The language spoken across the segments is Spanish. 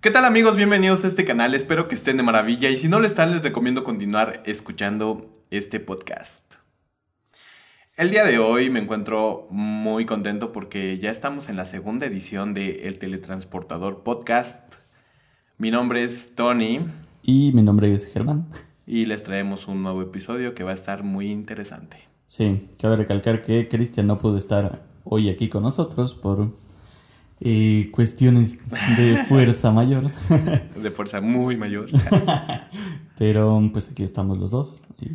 ¿Qué tal amigos? Bienvenidos a este canal, espero que estén de maravilla y si no lo están les recomiendo continuar escuchando este podcast. El día de hoy me encuentro muy contento porque ya estamos en la segunda edición de El Teletransportador Podcast. Mi nombre es Tony. Y mi nombre es Germán. Y les traemos un nuevo episodio que va a estar muy interesante. Sí, cabe recalcar que Cristian no pudo estar hoy aquí con nosotros por eh, cuestiones de fuerza mayor. de fuerza muy mayor. Pero pues aquí estamos los dos. Y...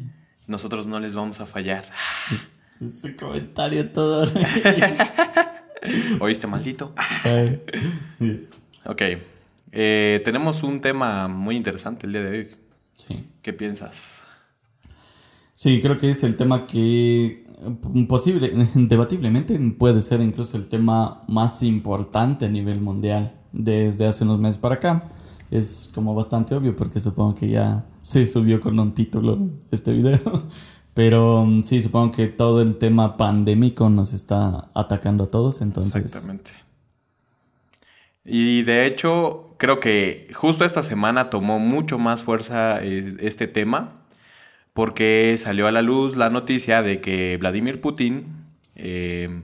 Nosotros no les vamos a fallar. Ese comentario todo. ¿Oíste, maldito? ok. Eh, tenemos un tema muy interesante el día de hoy. Sí. ¿Qué piensas? Sí, creo que es el tema que posible, debatiblemente puede ser incluso el tema más importante a nivel mundial desde hace unos meses para acá. Es como bastante obvio porque supongo que ya se subió con un título este video. Pero mm, sí, supongo que todo el tema pandémico nos está atacando a todos, entonces... Exactamente. Y de hecho, creo que justo esta semana tomó mucho más fuerza eh, este tema porque salió a la luz la noticia de que Vladimir Putin eh,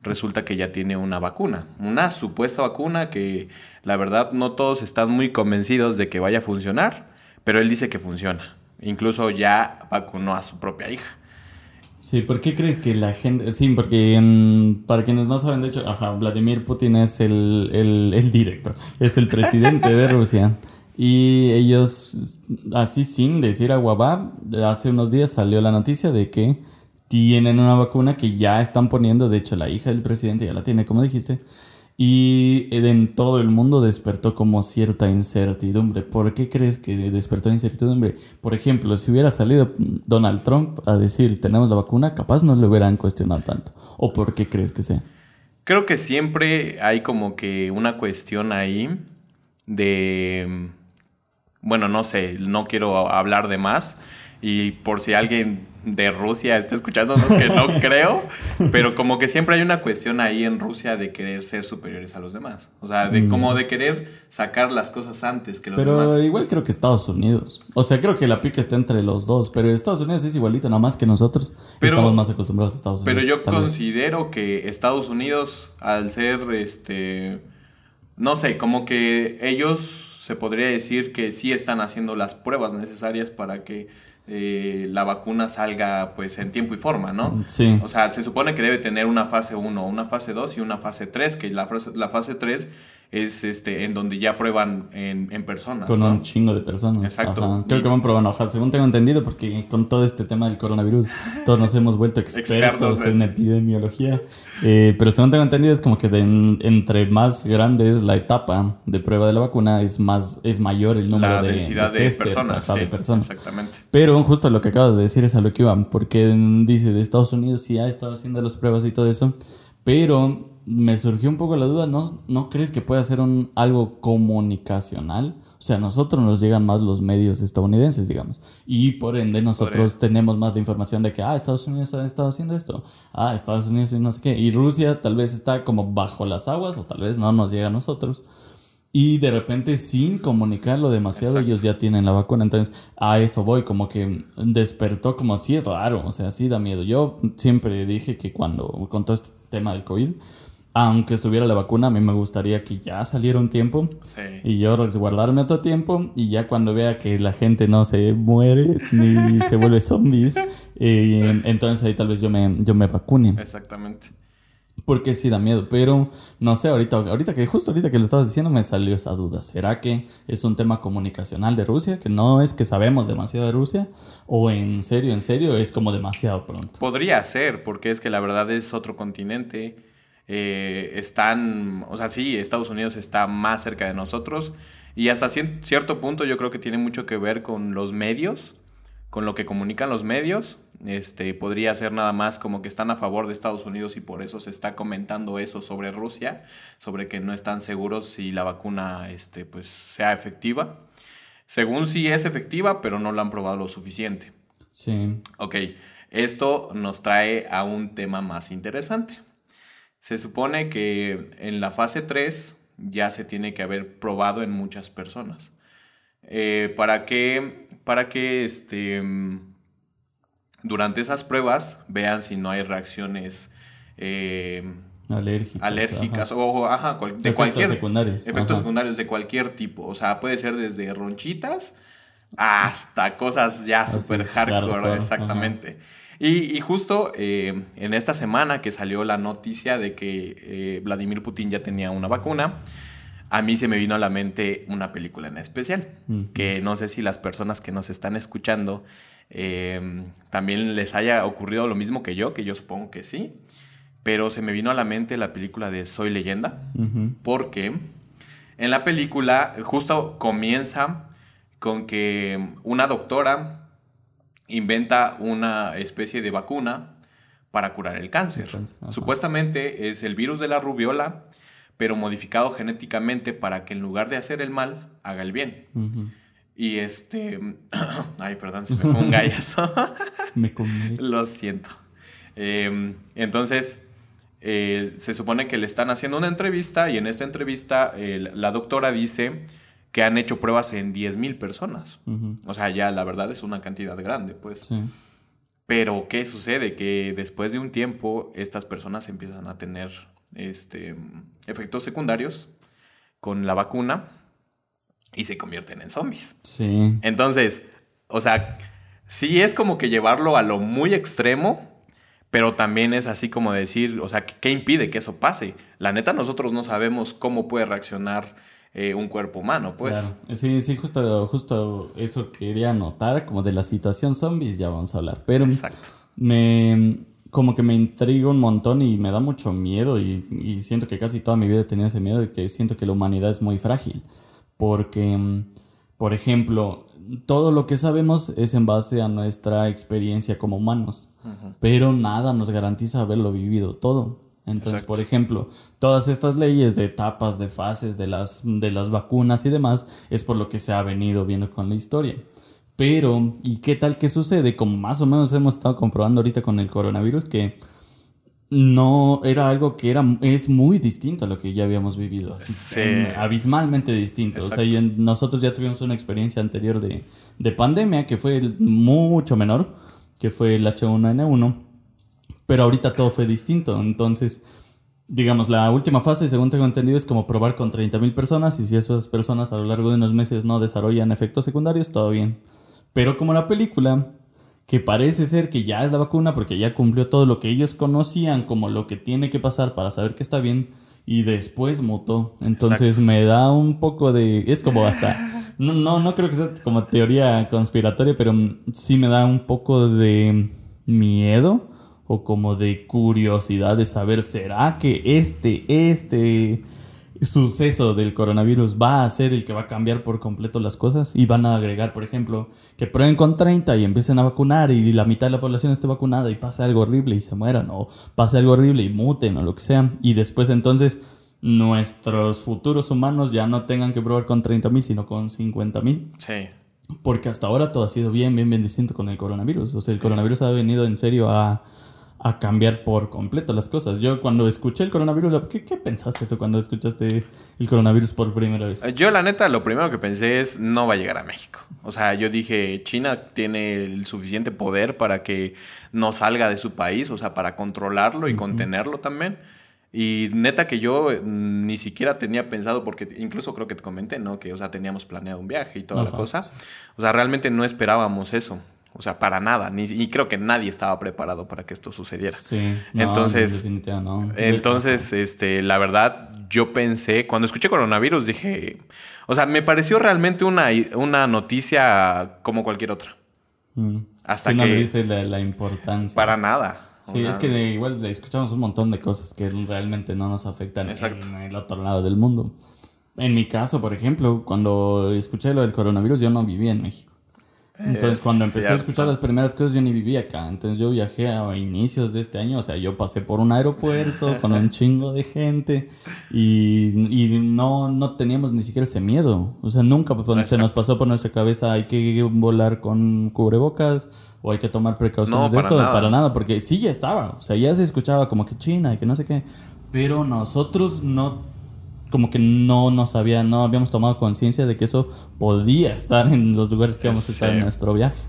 resulta que ya tiene una vacuna, una supuesta vacuna que la verdad no todos están muy convencidos de que vaya a funcionar, pero él dice que funciona. Incluso ya vacunó a su propia hija. Sí, ¿por qué crees que la gente... Sí, porque para quienes no saben, de hecho, ajá, Vladimir Putin es el, el, el director, es el presidente de Rusia. Y ellos, así sin decir aguabá, hace unos días salió la noticia de que tienen una vacuna que ya están poniendo, de hecho la hija del presidente ya la tiene, como dijiste, y en todo el mundo despertó como cierta incertidumbre. ¿Por qué crees que despertó incertidumbre? Por ejemplo, si hubiera salido Donald Trump a decir tenemos la vacuna, capaz no le hubieran cuestionado tanto. ¿O por qué crees que sea? Creo que siempre hay como que una cuestión ahí de bueno, no sé, no quiero hablar de más. Y por si alguien de Rusia está escuchando, que no creo, pero como que siempre hay una cuestión ahí en Rusia de querer ser superiores a los demás. O sea, de como mm. de querer sacar las cosas antes que los demás. Pero igual creo que Estados Unidos. O sea, creo que la pica está entre los dos, pero Estados Unidos es igualito, nada más que nosotros. estamos más acostumbrados a Estados Unidos. Pero yo considero que Estados Unidos, al ser este. No sé, como que ellos se podría decir que sí están haciendo las pruebas necesarias para que eh, la vacuna salga pues en tiempo y forma, ¿no? Sí. O sea, se supone que debe tener una fase 1, una fase 2 y una fase 3, que la, la fase 3 es este en donde ya prueban en, en personas. Con un chingo de personas. Exacto. Creo que van probando, ojalá, según tengo entendido, porque con todo este tema del coronavirus, todos nos hemos vuelto expertos, en epidemiología. Eh, pero según tengo entendido, es como que entre más grande es la etapa de prueba de la vacuna, es más es mayor el número de, de, personas, de personas. Exactamente. Pero justo lo que acabas de decir es a lo que iban, porque dice de Estados Unidos sí ha estado haciendo las pruebas y todo eso, pero me surgió un poco la duda, ¿no, ¿no crees que puede ser un, algo comunicacional? O sea, a nosotros nos llegan más los medios estadounidenses, digamos. Y por ende nosotros tenemos más la información de que, ah, Estados Unidos ha estado haciendo esto. Ah, Estados Unidos y no sé qué. Y Rusia tal vez está como bajo las aguas o tal vez no nos llega a nosotros. Y de repente, sin comunicarlo demasiado, ellos ya tienen la vacuna. Entonces, a eso voy, como que despertó como así es raro, o sea, sí da miedo. Yo siempre dije que cuando, con todo este tema del COVID, aunque estuviera la vacuna, a mí me gustaría que ya saliera un tiempo y yo resguardarme otro tiempo y ya cuando vea que la gente no se muere ni se vuelve zombies, eh, entonces ahí tal vez yo me, yo me vacune. Exactamente. Porque sí da miedo, pero no sé, ahorita, ahorita que justo ahorita que lo estabas diciendo me salió esa duda. ¿Será que es un tema comunicacional de Rusia? Que no es que sabemos demasiado de Rusia, o en serio, en serio es como demasiado pronto. Podría ser, porque es que la verdad es otro continente eh, están, o sea, sí, Estados Unidos está más cerca de nosotros y hasta cierto punto yo creo que tiene mucho que ver con los medios, con lo que comunican los medios. Este, podría ser nada más como que están a favor de Estados Unidos y por eso se está comentando eso sobre Rusia, sobre que no están seguros si la vacuna este, pues, sea efectiva. Según sí es efectiva, pero no la han probado lo suficiente. Sí. Ok, esto nos trae a un tema más interesante. Se supone que en la fase 3 ya se tiene que haber probado en muchas personas. Eh, para que, para que este, durante esas pruebas vean si no hay reacciones eh, alérgicas, alérgicas o ajá, de efectos cualquier secundarios. efectos secundarios de cualquier tipo. O sea, puede ser desde ronchitas hasta cosas ya super hardcore, exactamente. Y, justo eh, en esta semana que salió la noticia de que eh, Vladimir Putin ya tenía una vacuna, a mí se me vino a la mente una película en especial, que no sé si las personas que nos están escuchando eh, también les haya ocurrido lo mismo que yo, que yo supongo que sí, pero se me vino a la mente la película de Soy leyenda, porque en la película justo comienza con que una doctora inventa una especie de vacuna para curar el cáncer. Supuestamente es el virus de la rubiola, pero modificado genéticamente para que en lugar de hacer el mal, haga el bien. Y este... Ay, perdón, se me fue un gallazo. me Lo siento. Em, entonces, eh, se supone que le están haciendo una entrevista y en esta entrevista la doctora dice que han hecho pruebas en 10.000 personas. O sea, ya la verdad es una cantidad grande, pues. Pero, ¿qué sucede? Que después de un tiempo, estas personas empiezan a tener este, efectos secundarios con la vacuna y se convierten en zombies. Sí. Entonces, o sea, sí es como que llevarlo a lo muy extremo, pero también es así como decir, o sea, ¿qué impide que eso pase? La neta, nosotros no sabemos cómo puede reaccionar eh, un cuerpo humano, pues. Claro. Sí, sí, justo, justo eso quería notar, como de la situación zombies, ya vamos a hablar. Pero Exacto. me como que me intriga un montón y me da mucho miedo y, y, siento que casi toda mi vida he tenido ese miedo de que siento que la humanidad es muy frágil. Porque, por ejemplo, todo lo que sabemos es en base a nuestra experiencia como humanos, pero nada nos garantiza haberlo vivido todo. Entonces, por ejemplo, todas estas leyes de etapas, de fases, de las, de las vacunas y demás, es por lo que se ha venido viendo con la historia. Pero, ¿y qué tal que sucede? Como más o menos hemos estado comprobando ahorita con el coronavirus, que no era algo que era, es muy distinto a lo que ya habíamos vivido. abismalmente distinto. O sea, nosotros ya tuvimos una experiencia anterior de, de pandemia que fue mucho menor, que fue el H1N1 pero ahorita todo fue distinto. Entonces, digamos, la última fase, según tengo entendido, es como probar con 30.000 personas y si esas personas a lo largo de unos meses no desarrollan efectos secundarios, todo bien. Pero como la película, que parece ser que ya es la vacuna porque ya cumplió todo lo que ellos conocían como lo que tiene que pasar para saber que está bien y después mutó. Entonces me da un poco de... Es como hasta... No, no, no creo que sea como teoría conspiratoria, pero sí me da un poco de miedo o como de curiosidad de saber, ¿será que este, este suceso del coronavirus va a ser el que va a cambiar por completo las cosas? Y van a agregar, por ejemplo, que prueben con 30 y empiecen a vacunar y la mitad de la población esté vacunada y pase algo horrible y se mueran, o pase algo horrible y muten o lo que sea. Y después entonces nuestros futuros humanos ya no tengan que probar con 30 mil, sino con 50 mil. Sí. Porque hasta ahora todo ha sido bien, bien, bien distinto con el coronavirus. O sea, el coronavirus ha venido en serio a a cambiar por completo las cosas. Yo cuando escuché el coronavirus, ¿qué, ¿qué, pensaste tú cuando escuchaste el coronavirus por primera vez? Yo la neta lo primero que pensé es no va a llegar a México. O sea, yo dije, China tiene el suficiente poder para que no salga de su país, o sea, para controlarlo y contenerlo también. Y neta que yo mm, ni siquiera tenía pensado, porque incluso creo que te comenté, ¿no? Que, o sea, teníamos planeado un viaje y toda la cosa. O sea, realmente no esperábamos eso. O sea, para nada. Ni, y creo que nadie estaba preparado para que esto sucediera. Sí. entonces, entonces, este, la verdad, yo pensé, cuando escuché coronavirus, dije, o sea, me pareció realmente una, una noticia como cualquier otra. Mm. Hasta que no le diste la, importancia. Para nada. Sí, es que igual escuchamos un montón de cosas que realmente no nos afectan en el otro lado del mundo. En mi caso, por ejemplo, cuando escuché lo del coronavirus, yo no vivía en México. Entonces, cuando empecé a escuchar las primeras cosas, yo ni vivía acá. Entonces, yo viajé a inicios de este año. O sea, yo pasé por un aeropuerto con un chingo de gente y, y no, no teníamos ni siquiera ese miedo. O sea, nunca se nos pasó por nuestra cabeza hay que volar con cubrebocas o hay que tomar precauciones de esto. Para nada, porque sí ya estaba. O sea, ya se escuchaba como que China y que no sé qué. Pero nosotros no como que no nos había, no habíamos tomado conciencia de que eso podía estar en los lugares que vamos a estar en nuestro viaje.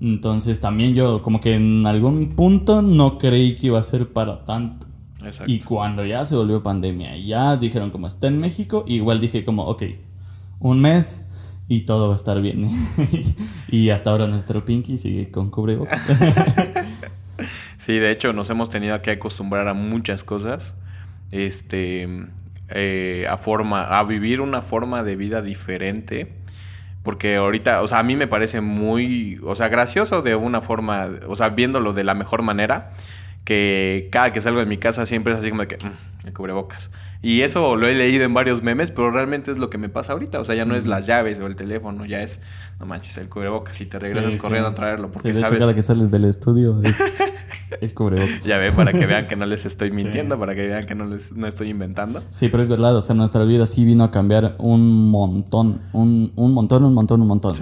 Entonces también yo como que en algún punto no creí que iba a ser para tanto. Y cuando ya se volvió pandemia, ya dijeron como está en México, igual dije como, ok, un mes y todo va a estar bien. y hasta ahora nuestro Pinky sigue con cubrebocas. sí, de hecho nos hemos tenido que acostumbrar a muchas cosas. Este, eh, a forma, a vivir una forma de vida diferente. Porque ahorita, o sea, a mí me parece muy, o sea, gracioso de una forma, o sea, viéndolo de la mejor manera que cada que salgo de mi casa siempre es así como de que mm, me cubre bocas. Y eso lo he leído en varios memes, pero realmente es lo que me pasa ahorita. O sea, ya no es las llaves o el teléfono, ya es, no manches, el cubrebocas y te regresas corriendo a traerlo. Porque de sabes... cada que sales del estudio es, es cubrebocas. Ya ve, para que vean que no les estoy mintiendo, para que vean que no les no estoy inventando. Sí, pero es verdad, o sea, nuestra vida sí vino a cambiar un montón, un, un montón, un montón, un montón.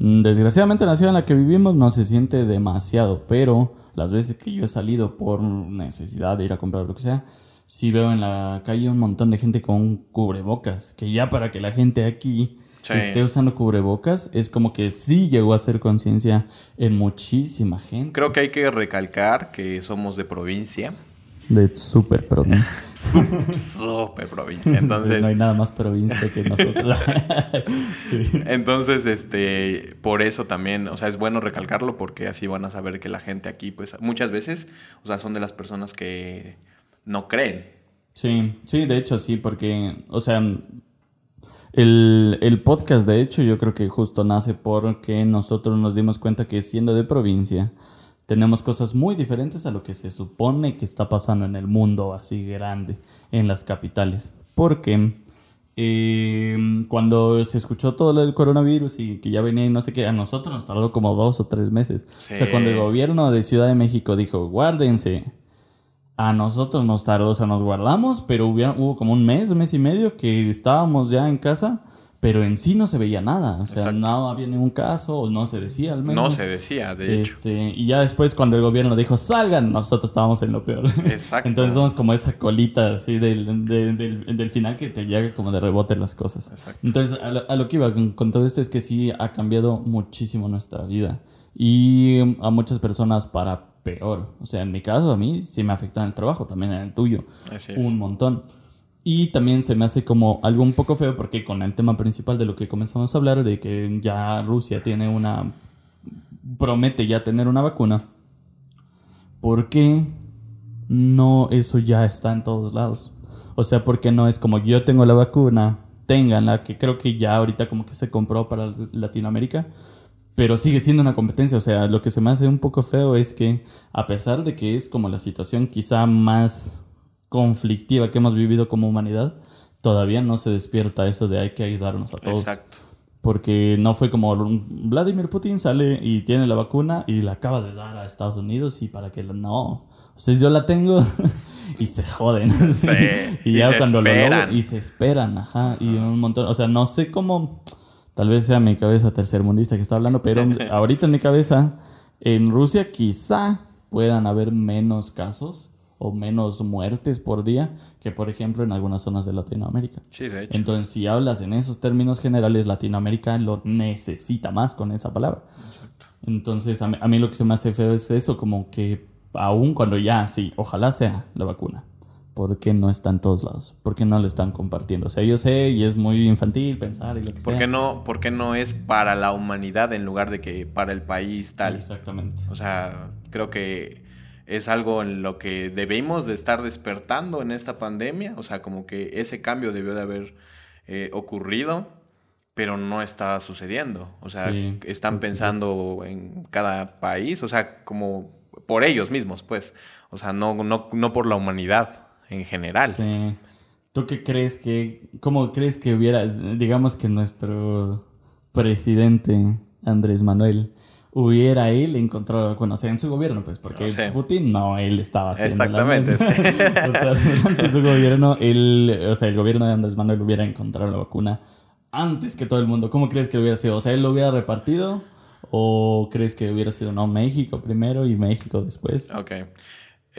Desgraciadamente la ciudad en la que vivimos no se siente demasiado, pero las veces que yo he salido por necesidad de ir a comprar lo que sea, sí veo en la calle un montón de gente con cubrebocas, que ya para que la gente aquí esté usando cubrebocas, es como que sí llegó a hacer conciencia en muchísima gente. Creo que hay que recalcar que somos de provincia de super provincia. super provincia. Entonces, no hay nada más provincia que nosotros. Entonces, este, por eso también, o sea, es bueno recalcarlo porque así van a saber que la gente aquí, pues, muchas veces, o sea, son de las personas que no creen. Sí, sí, de hecho sí, porque, o sea, el, el podcast, de hecho, yo creo que justo nace porque nosotros nos dimos cuenta que siendo de provincia, tenemos cosas muy diferentes a lo que se supone que está pasando en el mundo así grande, en las capitales. Porque em, cuando se escuchó todo lo del coronavirus y que ya venía y no sé qué, a nosotros nos tardó como dos o tres meses. O sea, cuando el gobierno de Ciudad de México dijo, guárdense, a nosotros nos tardó, o sea, nos guardamos, pero hubo como un mes, un mes y medio que estábamos ya en casa pero en sí no se veía nada, o sea, no había ningún caso, o no se decía al menos. No se decía, de este, Y ya después cuando el gobierno dijo, salgan, nosotros estábamos en lo peor. Exacto. Entonces somos como esa colita así del, del, final que te llega como de rebote las cosas. Exacto. Entonces, a lo, que iba con, con, todo esto es que sí ha cambiado muchísimo nuestra vida. Y a muchas personas para peor. O sea, en mi caso, a mí sí me afectó en el trabajo, también en el tuyo. Así es. Un montón. Y también se me hace como algo un poco feo porque con el tema principal de lo que comenzamos a hablar, de que ya Rusia tiene una... promete ya tener una vacuna, ¿por qué no eso ya está en todos lados? O sea, ¿por qué no es como yo tengo la vacuna, tenganla, que creo que ya ahorita como que se compró para Latinoamérica, pero sigue siendo una competencia. O sea, lo que se me hace un poco feo es que a pesar de que es como la situación quizá más conflictiva que hemos vivido como humanidad, todavía no se despierta eso de hay que ayudarnos a todos. Exacto. Porque no fue como Vladimir Putin sale y tiene la vacuna y la acaba de dar a Estados Unidos y para que no. O sea, yo la tengo y se joden. y ya cuando lo logro y se esperan, ajá. Y un montón. O sea, no sé cómo. Tal vez sea mi cabeza tercermundista que está hablando, pero ahorita en mi cabeza, en Rusia quizá puedan haber menos casos o menos muertes por día que, por ejemplo, en algunas zonas de Latinoamérica. Sí, de hecho. Entonces, si hablas en esos términos generales, Latinoamérica lo necesita más con esa palabra. Exacto. Entonces, a mí, lo que se me hace feo es eso, como que aún cuando ya, sí, ojalá sea la vacuna. ¿Por qué no está en todos lados? ¿Por qué no lo están compartiendo? O sea, yo sé y es muy infantil pensar y lo que ¿Por sea. Qué no, ¿Por qué no es para la humanidad en lugar de que para el país tal? Exactamente. O sea, creo que es algo en lo que debemos de estar despertando en esta pandemia, o sea, como que ese cambio debió de haber eh, ocurrido, pero no está sucediendo, o sea, están pensando en cada país, o sea, como por ellos mismos, pues, o sea, no, no, no por la humanidad en general. Sí. ¿Tú qué crees que, cómo crees que hubiera, digamos que nuestro presidente Andrés Manuel hubiera él encontrado, bueno, o sea, en su gobierno, pues, porque Putin no, él estaba haciendo Exactamente. o sea, durante su gobierno, él, o sea, el gobierno de Andrés Manuel hubiera encontrado la vacuna antes que todo el mundo. ¿Cómo crees que hubiera sido? O sea, él lo hubiera repartido o crees que hubiera sido, no, México primero y México después? Ok.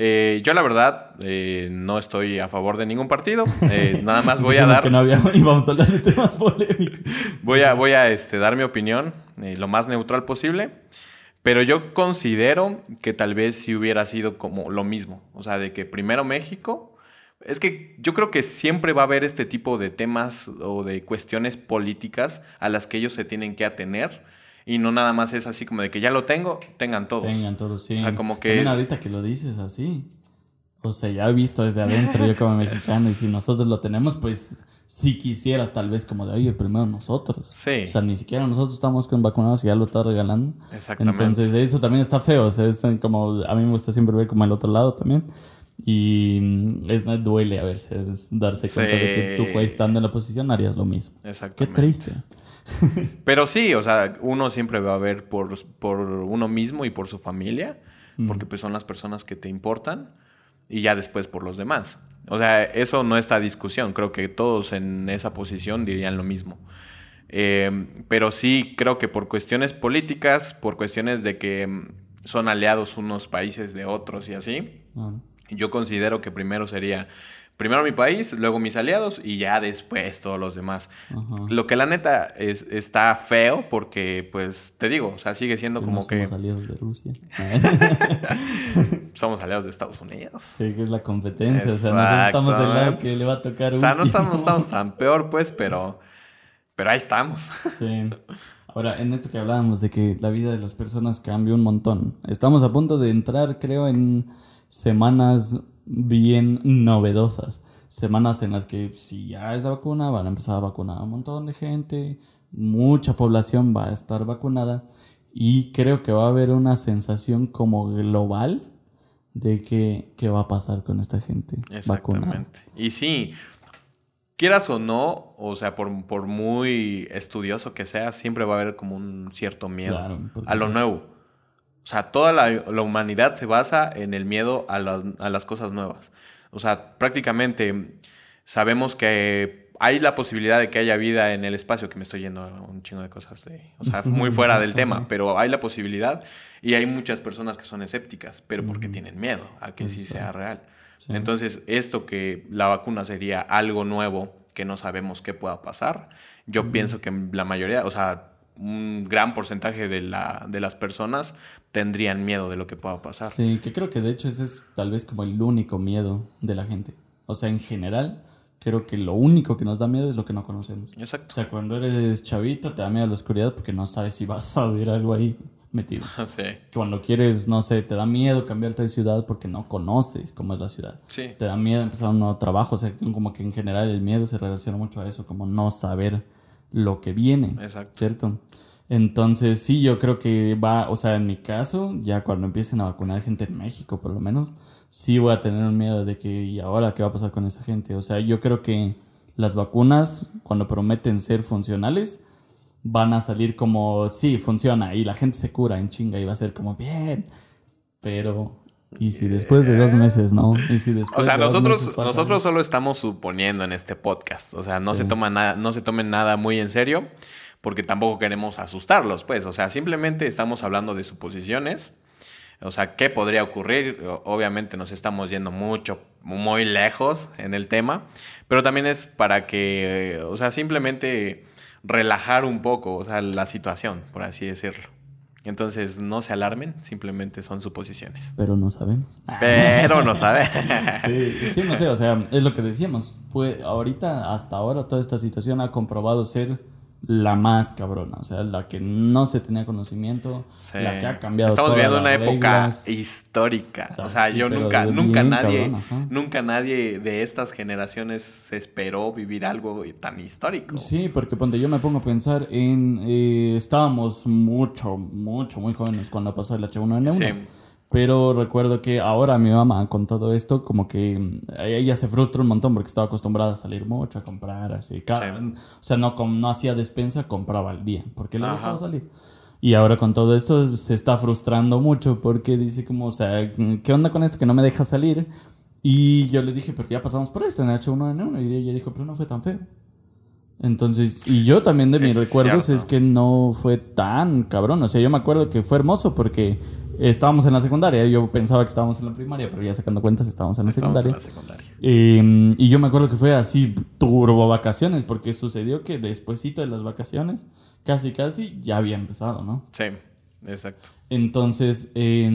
Eh, yo la verdad eh, no estoy a favor de ningún partido. Eh, nada más voy a dar... que no había y vamos a hablar de temas polémicos. Voy a, voy a este, dar mi opinión lo más neutral posible. Pero yo considero que tal vez si hubiera sido como lo mismo. O sea, de que primero México. Es que yo creo que siempre va a haber este tipo de temas o de cuestiones políticas a las que ellos se tienen que atener. Y no nada más es así como de que ya lo tengo, tengan todos. Tengan todos, sí. O sea, como que- También ahorita que lo dices así. O sea, ya he visto desde adentro yo como mexicano y si nosotros lo tenemos, pues si quisieras tal vez como de, oye, primero nosotros. Sí. O sea, ni siquiera nosotros estamos con vacunados y ya lo estás regalando. Exactamente. Entonces eso también está feo. O sea, es como, a mí me gusta siempre ver como el otro lado también. Y mm, es, duele a veces darse cuenta de que tú estando en la posición harías lo mismo. Qué Exactamente. triste. Pero sí, o sea, uno siempre va a ver por, por uno mismo y por su familia, porque pues son las personas que te importan, y ya después por los demás. O sea, eso no está a discusión, creo que todos en esa posición dirían lo mismo. Eh, pero sí creo que por cuestiones políticas, por cuestiones de que mm, son aliados unos países de otros y así, yo considero que primero sería primero mi país, luego mis aliados y ya después todos los demás. Ajá. Lo que la neta es, está feo porque, pues, te digo, o sea, sigue siendo Que como no que somos aliados de Rusia. somos aliados de Estados Unidos. Sí, que es la competencia. O sea, nosotros estamos del lado que le va a tocar O sea, no último. estamos, no estamos tan peor, pues, pero, pero ahí estamos. Sí. Ahora, en esto que hablábamos de que la vida de las personas cambia un montón. Estamos a punto de entrar, creo, en semanas bien novedosas. Semanas en las que si ya es la vacuna, van a empezar a vacunar a un montón de gente. Mucha población va a estar vacunada. Y creo que va a haber una sensación como global de que qué va a pasar con esta gente vacunada. Exactamente. Y sí, quieras o no, o sea, por, por muy estudioso que seas, siempre va a haber como un cierto miedo Claro, a lo nuevo. O sea, toda la, la humanidad se basa en el miedo a las, a las cosas nuevas. O sea, prácticamente sabemos que hay la posibilidad de que haya vida en el espacio, que me estoy yendo a un chingo de cosas, de, o sea, muy fuera del tema, pero hay la posibilidad y hay muchas personas que son escépticas, pero porque tienen miedo a que sí sea real. Sí. Entonces, esto que la vacuna sería algo nuevo que no sabemos qué pueda pasar, yo pienso que la mayoría, o sea, un gran porcentaje de, la, de las personas tendrían miedo de lo que pueda pasar. Sí, que creo que de hecho ese es tal vez como el único miedo de la gente. O sea, en general, creo que lo único que nos da miedo es lo que no conocemos. O Exacto. sea, cuando eres chavito te da miedo la oscuridad porque no sabes si vas a ver algo ahí metido. Sí, Cuando quieres, no sé, te da miedo cambiarte de ciudad porque no conoces cómo es la ciudad. sí, Te da miedo empezar un nuevo trabajo. O sea, como que en general el miedo se relaciona mucho a eso, como no saber lo que viene. exacto. ¿Cierto? Entonces, sí, yo creo que va, o sea, en mi caso, ya cuando empiecen a vacunar gente en México, por lo menos, sí voy a tener un miedo de que, ¿y ahora qué va a pasar con esa gente? O sea, yo creo que las vacunas, cuando prometen ser funcionales, van a salir como, sí, funciona, y la gente se cura en chinga y va a ser como, bien, pero, ¿y si después de dos meses, no? ¿Y si después O sea, de dos nosotros, meses nosotros solo estamos suponiendo en este podcast. O sea, no se toma nada, no se tomen nada muy en serio, porque tampoco queremos asustarlos, pues. O sea, simplemente estamos hablando de suposiciones. O sea, ¿qué podría ocurrir? Obviamente nos estamos yendo mucho, muy lejos en el tema, pero también es para que, o sea, simplemente relajar un poco, o sea, la situación, por así decirlo. Entonces, no se alarmen, simplemente son suposiciones. Pero no sabemos. Pero no sabe. Sí, sí, no sé, o sea, es lo que decíamos. Fue ahorita, hasta ahora, toda esta situación ha comprobado ser la más cabrona. O sea, la que no se tenía conocimiento, Sí. la que ha cambiado Estamos viviendo una época histórica. O sea, O sea, sí, yo nunca, nunca nadie, cabrón, nunca nadie de estas generaciones se esperó vivir algo tan histórico. Sí, porque ponte, yo me pongo a pensar en. eh, estábamos mucho, mucho, muy jóvenes cuando pasó el H1N1. Sí. Pero recuerdo que ahora mi mamá, con todo esto, como que mm, ella se frustra un montón porque estaba acostumbrada a salir mucho, a comprar, así. Cada- Sí. O sea, no, no hacía despensa, compraba al día, porque le Ajá. gustaba salir. Y ahora con todo esto se está frustrando mucho porque dice como, o sea, ¿qué onda con esto que no me deja salir? Y yo le dije, pero ya pasamos por esto en H1N1. Y ella dijo, pero no fue tan feo. Entonces, y yo también de mis Es recuerdos cierto. es que no fue tan cabrón. O sea, yo me acuerdo que fue hermoso porque estábamos en la secundaria. Yo pensaba que estábamos en la primaria, pero ya sacando cuentas estábamos en la Estábamos en secundaria. la secundaria. Eh, y yo me acuerdo que fue así turbo vacaciones, porque sucedió que despuesito de las vacaciones, casi casi ya había empezado, ¿no? Sí, exacto. Entonces, eh,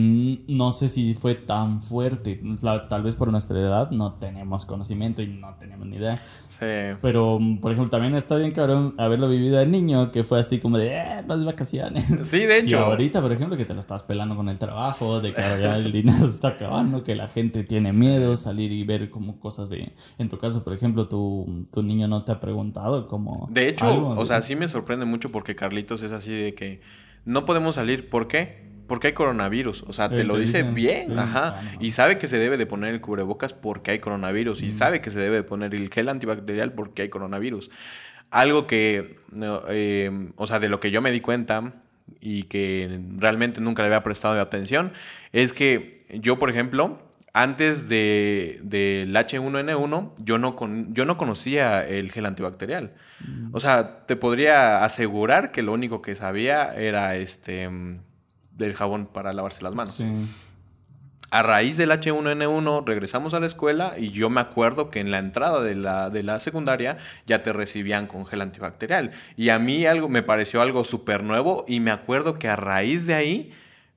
no sé si fue tan fuerte. La- tal vez por nuestra edad no tenemos conocimiento y no tenemos ni idea. Sí. Pero, por ejemplo, también está bien cabrón haberlo vivido de niño, que fue así como de, eh, las vacaciones. Sí, de Y hecho. ahorita, por ejemplo, que te la estás pelando con el trabajo, de que ahora ya el dinero se está acabando, que la gente tiene miedo salir y ver como cosas de... En tu caso, por ejemplo, tu, tu niño no te ha preguntado como... De hecho, algo, o sea, sí me sorprende mucho porque Carlitos es así de que no podemos salir. ¿Por qué? Porque hay coronavirus. O sea, te Él lo te dice bien. sí, Ajá. Y sabe que se debe de poner el cubrebocas porque hay coronavirus. Mm. Y sabe que se debe de poner el gel antibacterial porque hay coronavirus. Algo que, eh, o sea, de lo que yo me di cuenta y que realmente nunca le había prestado atención, es que yo, por ejemplo, antes de, del H1N1, yo no, con- yo no conocía el gel antibacterial. O sea, te podría asegurar que lo único que sabía era este mm, del jabón para lavarse las manos. Sí. A raíz del H1N1 regresamos a la escuela y yo me acuerdo que en la entrada de la, de la secundaria ya te recibían con gel antibacterial. Y a mí algo me pareció algo súper nuevo y me acuerdo que a raíz de ahí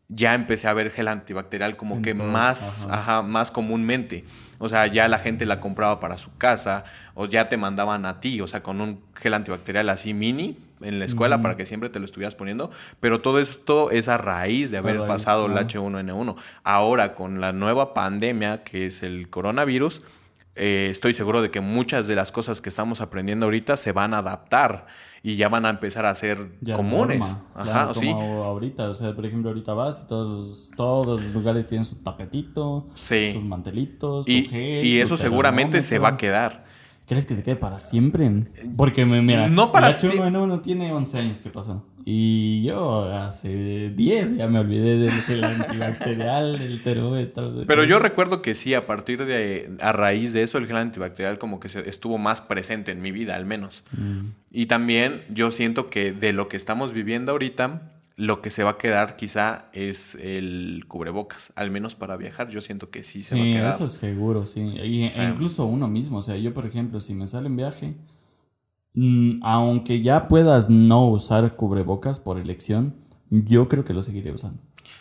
ya empecé a ver gel antibacterial como que más, ajá. ajá, más comúnmente. O sea, ya la gente la compraba para su casa o ya te mandaban a ti, o sea, con un gel antibacterial así mini en la escuela para que siempre te lo estuvieras poniendo. Pero todo esto es a raíz de haber raíz, pasado el claro. H1N1. Ahora, con la nueva pandemia que es el coronavirus, eh, estoy seguro de que muchas de las cosas que estamos aprendiendo ahorita se van a adaptar y ya van a empezar a ser Ya comunes. norma, Ajá, claro, sí. como ahorita, o sea, por ejemplo, ahorita vas y todos, todos los lugares tienen su tapetito, Sí. sus mantelitos, tu Y, gel, y tu eso seguramente se va a quedar. ¿Crees que se quede para siempre? Porque mira, No para el H1N1 tiene 11 años que pasó. Y yo hace 10 ya me olvidé del gel antibacterial, del termómetro. de Pero yo recuerdo que sí, a partir de, a raíz de eso, el gel antibacterial como que estuvo más presente en mi vida, al menos. Mm. Y también yo siento que de lo que estamos viviendo ahorita, lo que se va a quedar quizá es el cubrebocas, al menos para viajar. Yo siento que sí se va a Sí, quedar. eso seguro, sí. Y, Sí. e incluso uno mismo, o sea, yo por ejemplo, si me sale en viaje, aunque ya puedas no usar cubrebocas por elección, yo creo que lo seguiré usando.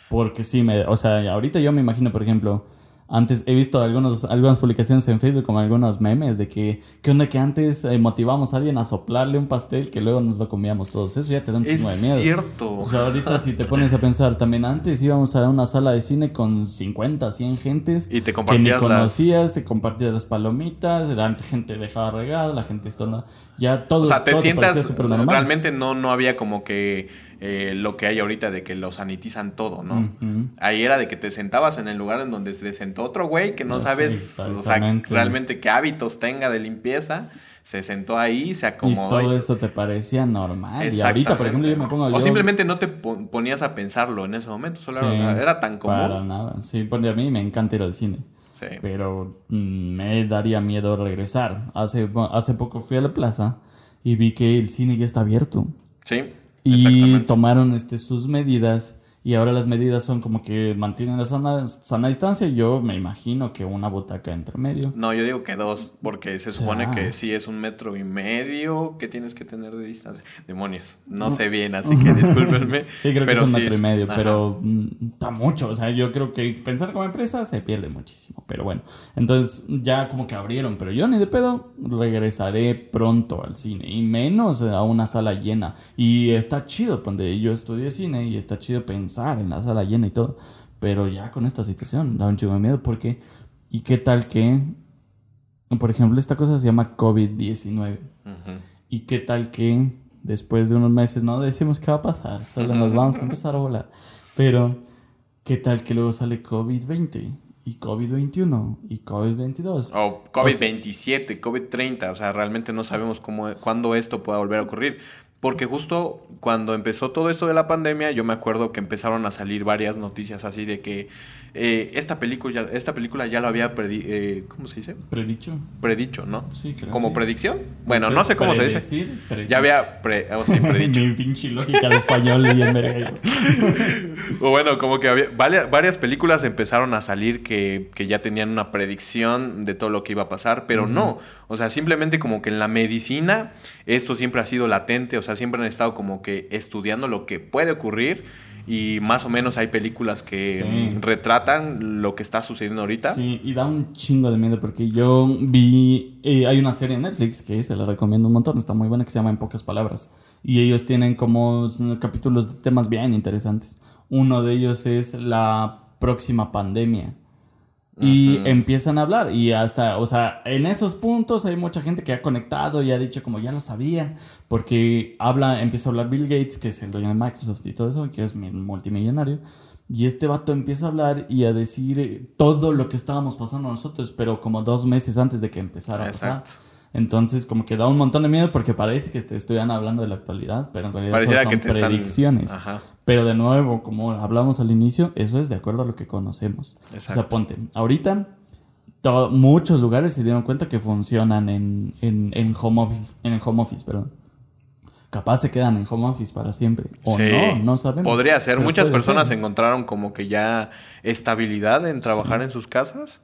Porque sí, me, o sea, ahorita yo me imagino, por ejemplo, antes he visto algunos, algunas publicaciones en Facebook como algunos memes de que, ¿qué onda que antes eh, motivamos a alguien a soplarle un pastel que luego nos lo comíamos todos? Eso ya te da un Es chingo de miedo. cierto. O sea, ahorita si te pones a pensar, también antes íbamos a una sala de cine con 50, 100 gentes. Y te que ni compartías las- conocías, te compartías las palomitas, la gente dejaba regada, la gente estornudaba. Ya todo, O sea, te todo sientas, normal. realmente no, no había como que eh, lo que hay ahorita de que lo sanitizan todo, ¿no? Ahí era de que te sentabas en el lugar en donde se sentó otro güey que no sabes, o sea, exactamente. realmente qué hábitos tenga de limpieza. Se sentó ahí, se Y acomodó. todo y- esto te parecía normal. Y ahorita, por ejemplo, yo me pongo O yo- simplemente no te pon- ponías a pensarlo en ese momento, solo Sí, era, era tan común. Para nada. Sí, porque a mí me encanta ir al cine. Sí. Pero mm, me daría miedo regresar. Hace, hace poco fui a la plaza y vi que el cine ya está abierto. Sí, Y tomaron este, sus medidas y ahora las medidas son como que mantienen la sana, sana distancia. Yo me imagino que una butaca entre medio. No, yo digo que dos, porque se supone que sí es un metro y medio que tienes que tener de distancia. Demonios, no sé bien, así que discúlpenme. Sí, creo que es un sí metro y medio, ajá. pero mm, está mucho. O sea, yo creo que pensar como empresa se pierde muchísimo. Pero bueno, entonces ya como que abrieron. Pero yo ni de pedo regresaré pronto al cine y menos a una sala llena. Y está chido, donde yo estudié cine y está chido pensar en la sala llena y todo. Pero ya con esta situación da un chingo de miedo porque. ¿Y qué tal que.? Por ejemplo, esta cosa se llama COVID-19. Ujú. ¿Y qué tal que después de unos meses no decimos qué va a pasar? Solo nos vamos a empezar a volar. Pero, ¿qué tal que luego sale COVID-20? Y COVID-21 y COVID-22. O COVID-27, COVID-30, o sea, realmente no sabemos cómo, cuándo esto pueda volver a ocurrir. Porque justo cuando empezó todo esto de la pandemia, yo me acuerdo que empezaron a salir varias noticias así de que eh, esta, película, esta película ya lo había predi eh, ¿cómo se dice? Predicho. Predicho, ¿no? Sí, creo ¿Como sí. predicción? Bueno, no sé cómo se dice. Ya había pre- oh, sí, predicho. Mi pinche lógica de español bien verga. O bueno, como que había, varias, varias películas empezaron a salir que, que ya tenían una predicción de todo lo que iba a pasar, pero no. O sea, simplemente como que en la medicina esto siempre ha sido latente, o sea, siempre han estado como que estudiando lo que puede ocurrir y más o menos hay películas que Sí. retratan lo que está sucediendo ahorita. Sí, y da un chingo de miedo porque yo vi, eh, hay una serie en Netflix que se la recomiendo un montón, está muy buena, que se llama En pocas palabras. Y ellos tienen como capítulos de temas bien interesantes. Uno de ellos es la próxima pandemia. Y empiezan a hablar y hasta, o sea, en esos puntos hay mucha gente que ha conectado y ha dicho como ya lo sabían, porque habla, empieza a hablar Bill Gates, que es el dueño de Microsoft y todo eso, que es mi- multimillonario, y este vato empieza a hablar y a decir eh, todo lo que estábamos pasando nosotros, pero como dos meses antes de que empezara a pasar. Entonces, como que da un montón de miedo porque parece que te estuvieran hablando de la actualidad, pero en realidad solo son están- predicciones. Ajá. Pero de nuevo, como hablamos al inicio, eso es de acuerdo a lo que conocemos. O sea, Exacto. ponte, ahorita muchos lugares se dieron cuenta que funcionan en, en, en home office, en home office, perdón. Capaz se quedan en home office para siempre. O Sí. no, no sabemos. Podría ser. Pero Muchas personas ser. encontraron como que ya estabilidad en trabajar en sus casas,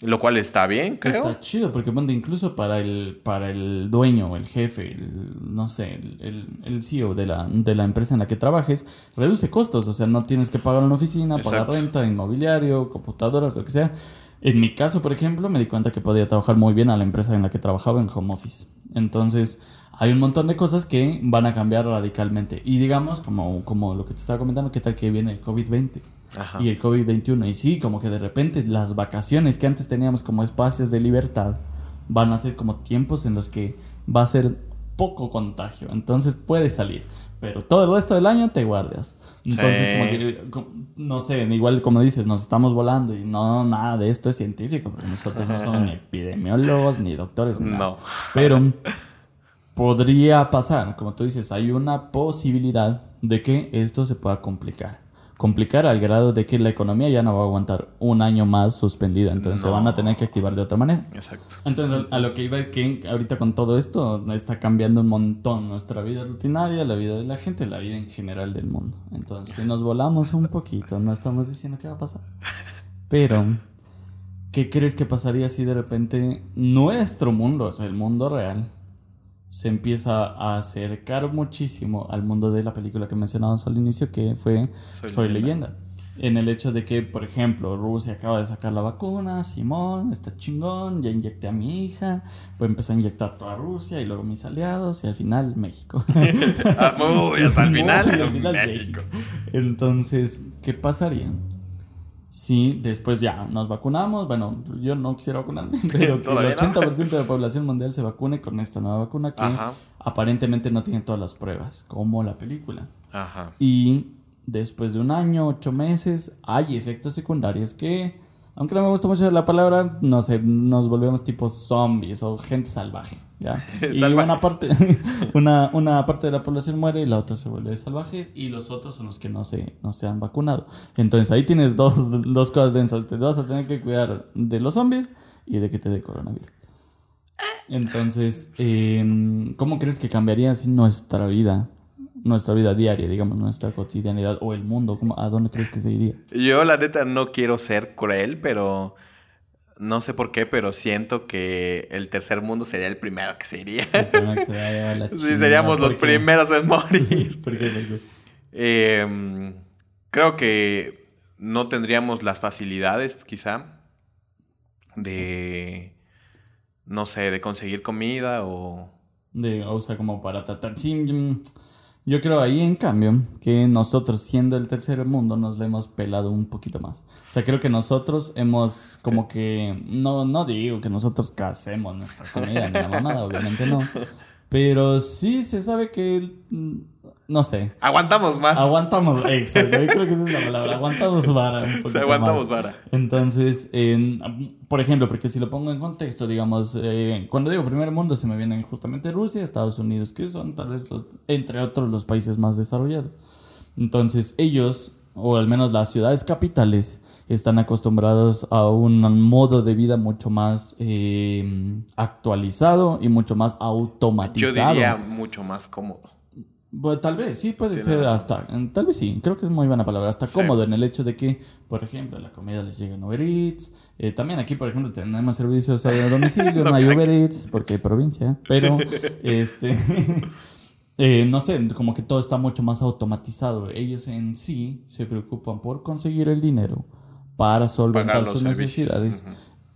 lo cual está bien, creo. Está chido, porque ponte, incluso para el, para el dueño, el jefe, el, no sé, el, el, CEO de la, de la empresa en la que trabajes, reduce costos. O sea, no tienes que pagar una oficina, pagar renta, inmobiliario, computadoras, lo que sea. En mi caso, por ejemplo, me di cuenta que podía trabajar muy bien a la empresa en la que trabajaba en home office. Entonces, hay un montón de cosas que van a cambiar radicalmente. Y digamos, como, como lo que te estaba comentando, ¿qué tal que viene el COVID-20? Ajá. y el COVID-21. Y sí, como que de repente las vacaciones que antes teníamos como espacios de libertad van a ser como tiempos en los que va a ser poco contagio. Entonces puedes salir, pero todo el resto del año te guardas. Entonces, Sí. como que, no sé, igual como dices, nos estamos volando y no, nada de esto es científico, porque nosotros no somos ni epidemiólogos ni doctores. Ni nada. No. Pero podría pasar, como tú dices, hay una posibilidad de que esto se pueda complicar. Complicar al grado de que la economía ya no va a aguantar un año más suspendida, entonces se van a tener que activar de otra manera. Exacto. Entonces, a lo que iba es que ahorita con todo esto está cambiando un montón nuestra vida rutinaria, la vida de la gente, la vida en general del mundo. Entonces, si nos volamos un poquito, no estamos diciendo qué va a pasar. Pero, ¿qué crees que pasaría si de repente nuestro mundo, o sea, el mundo real, se empieza a acercar muchísimo al mundo de la película que mencionábamos al inicio, que fue Soy Soy, Leyenda. leyenda. En el hecho de que, por ejemplo, Rusia acaba de sacar la vacuna, Simón, está chingón, ya inyecté a mi hija, voy a empezar a inyectar a toda Rusia y luego mis aliados y al final México. Ah, uy, hasta el final, al final México. Entonces, ¿qué pasaría? Si después ya nos vacunamos, bueno, yo no quisiera vacunarme, pero que el Todavía no. 80% de la población mundial se vacune con esta nueva vacuna que Ajá. aparentemente no tiene todas las pruebas, como la película. Ajá. Y después de un año, ocho meses, hay efectos secundarios que, aunque no me gusta mucho la palabra, no sé, nos volvemos tipo zombies o gente salvaje, ¿ya? Y una parte, una, una parte de la población muere y la otra se vuelve salvajes y los otros son los que no se, no se han vacunado. Entonces ahí tienes dos, dos cosas densas. Te vas a tener que cuidar de los zombies y de que te dé coronavirus. Entonces, em, ¿cómo crees que cambiaría así nuestra vida? Nuestra vida diaria, digamos, nuestra cotidianidad o el mundo, ¿cómo- ¿a dónde crees que se iría? Yo la neta no quiero ser cruel, pero no sé por qué, pero siento que el tercer mundo sería el primero que se iría. Que se vaya a la Sí, seríamos los primeros en morir. ¿Por qué? ¿Por qué? Eh, creo que no tendríamos las facilidades, quizá, de, no sé, de conseguir comida o... De, o sea, como para tratar. Sí, mm, yo creo ahí, en cambio, que nosotros, siendo el tercer mundo, nos le hemos pelado un poquito más. O sea, creo que nosotros hemos, como que. No, no digo que nosotros casemos nuestra comida ni la mamada, obviamente no. Pero sí se sabe que no sé. Aguantamos más. Aguantamos, exacto. Yo creo que esa es la palabra. Aguantamos vara. Un O sea, aguantamos más. vara. Entonces, en- por ejemplo, porque si lo pongo en contexto, digamos, eh, cuando digo primer mundo se me vienen justamente Rusia, Estados Unidos, que son tal vez, los, entre otros, los países más desarrollados. Entonces, ellos, o al menos las ciudades capitales, están acostumbrados a un modo de vida mucho más eh, actualizado y mucho más Yo automatizado. diría mucho más cómodo. Bueno, tal vez, sí, puede ser hasta, tal vez sí, creo que es muy buena palabra, hasta Sí. cómodo en el hecho de que, por ejemplo, la comida les llega en Uber Eats, eh, también aquí, por ejemplo, tenemos servicios a domicilio, no hay aquí. Uber Eats, porque hay provincia, pero, este, eh, no sé, como que todo está mucho más automatizado, ellos en sí se preocupan por conseguir el dinero para solventar sus servicios. necesidades.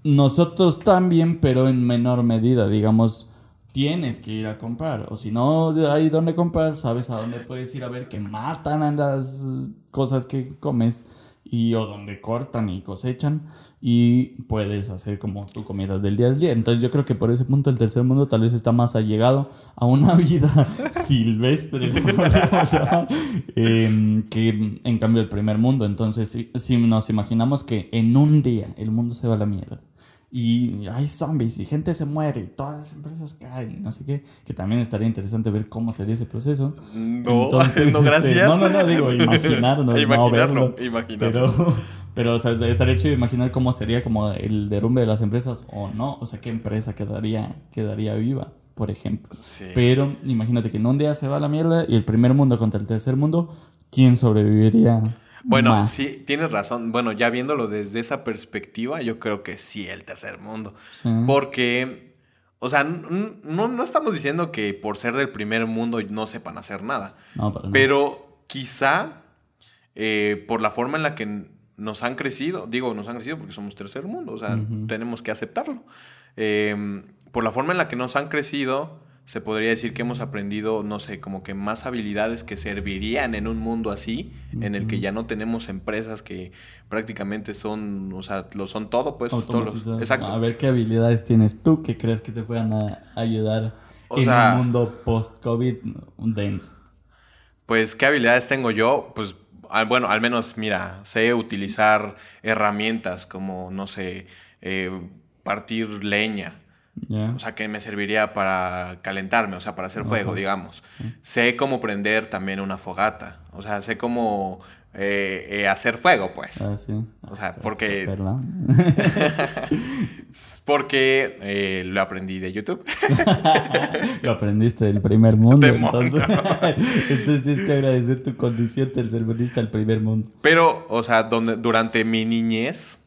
Nosotros también, pero en menor medida, digamos, tienes que ir a comprar. O si no hay dónde comprar, sabes a dónde puedes ir a ver que matan a las cosas que comes y o donde cortan y cosechan y puedes hacer como tu comida del día al día. Entonces yo creo que por ese punto el tercer mundo tal vez está más allegado a una vida silvestre, em, que en cambio el primer mundo. Entonces si nos imaginamos que en un día el mundo se va a la mierda y hay zombies y gente se muere y todas las empresas caen no sé qué, que también estaría interesante ver cómo sería ese proceso. No, Entonces, no, este, gracias. no, no, no, digo, imaginarnos, no Imaginarlo, verlo. imaginarlo. Pero, pero o sea, estaría chido imaginar cómo sería como el derrumbe de las empresas o no, o sea, qué empresa quedaría, quedaría viva, por ejemplo. Sí. Pero imagínate que en un día se va a la mierda y el primer mundo contra el tercer mundo, ¿quién sobreviviría? Bueno, más? sí, tienes razón. Bueno, ya viéndolo desde esa perspectiva, yo creo que sí, el tercer mundo. Sí. Porque, o sea, no, no estamos diciendo que por ser del primer mundo no sepan hacer nada. No, nada. Pero quizá eh, por la forma en la que nos han crecido, digo, nos han crecido porque somos tercer mundo, o sea, tenemos que aceptarlo. Eh, por la forma en la que nos han crecido, se podría decir que hemos aprendido, no sé, como que más habilidades que servirían en un mundo así, en el que ya no tenemos empresas que prácticamente son, o sea, lo son todo, pues. todos los- exacto. A ver qué habilidades tienes tú que crees que te puedan a- ayudar O en sea- un mundo post-COVID denso. Pues, ¿qué habilidades tengo yo? Pues, al- bueno, al menos, mira, sé utilizar herramientas como, no sé, eh, partir leña. O sea, que me serviría para calentarme, o sea, para hacer fuego, digamos. sí. Sé cómo prender también una fogata. O sea, sé cómo eh, eh, hacer fuego, pues. Ah, sí. O sea, Ah, porque- ¿Verdad? Porque eh, lo aprendí de YouTube. Lo aprendiste del primer mundo, entonces. entonces tienes que agradecer tu condición tercermundista al primer mundo. Pero, o sea, donde, durante mi niñez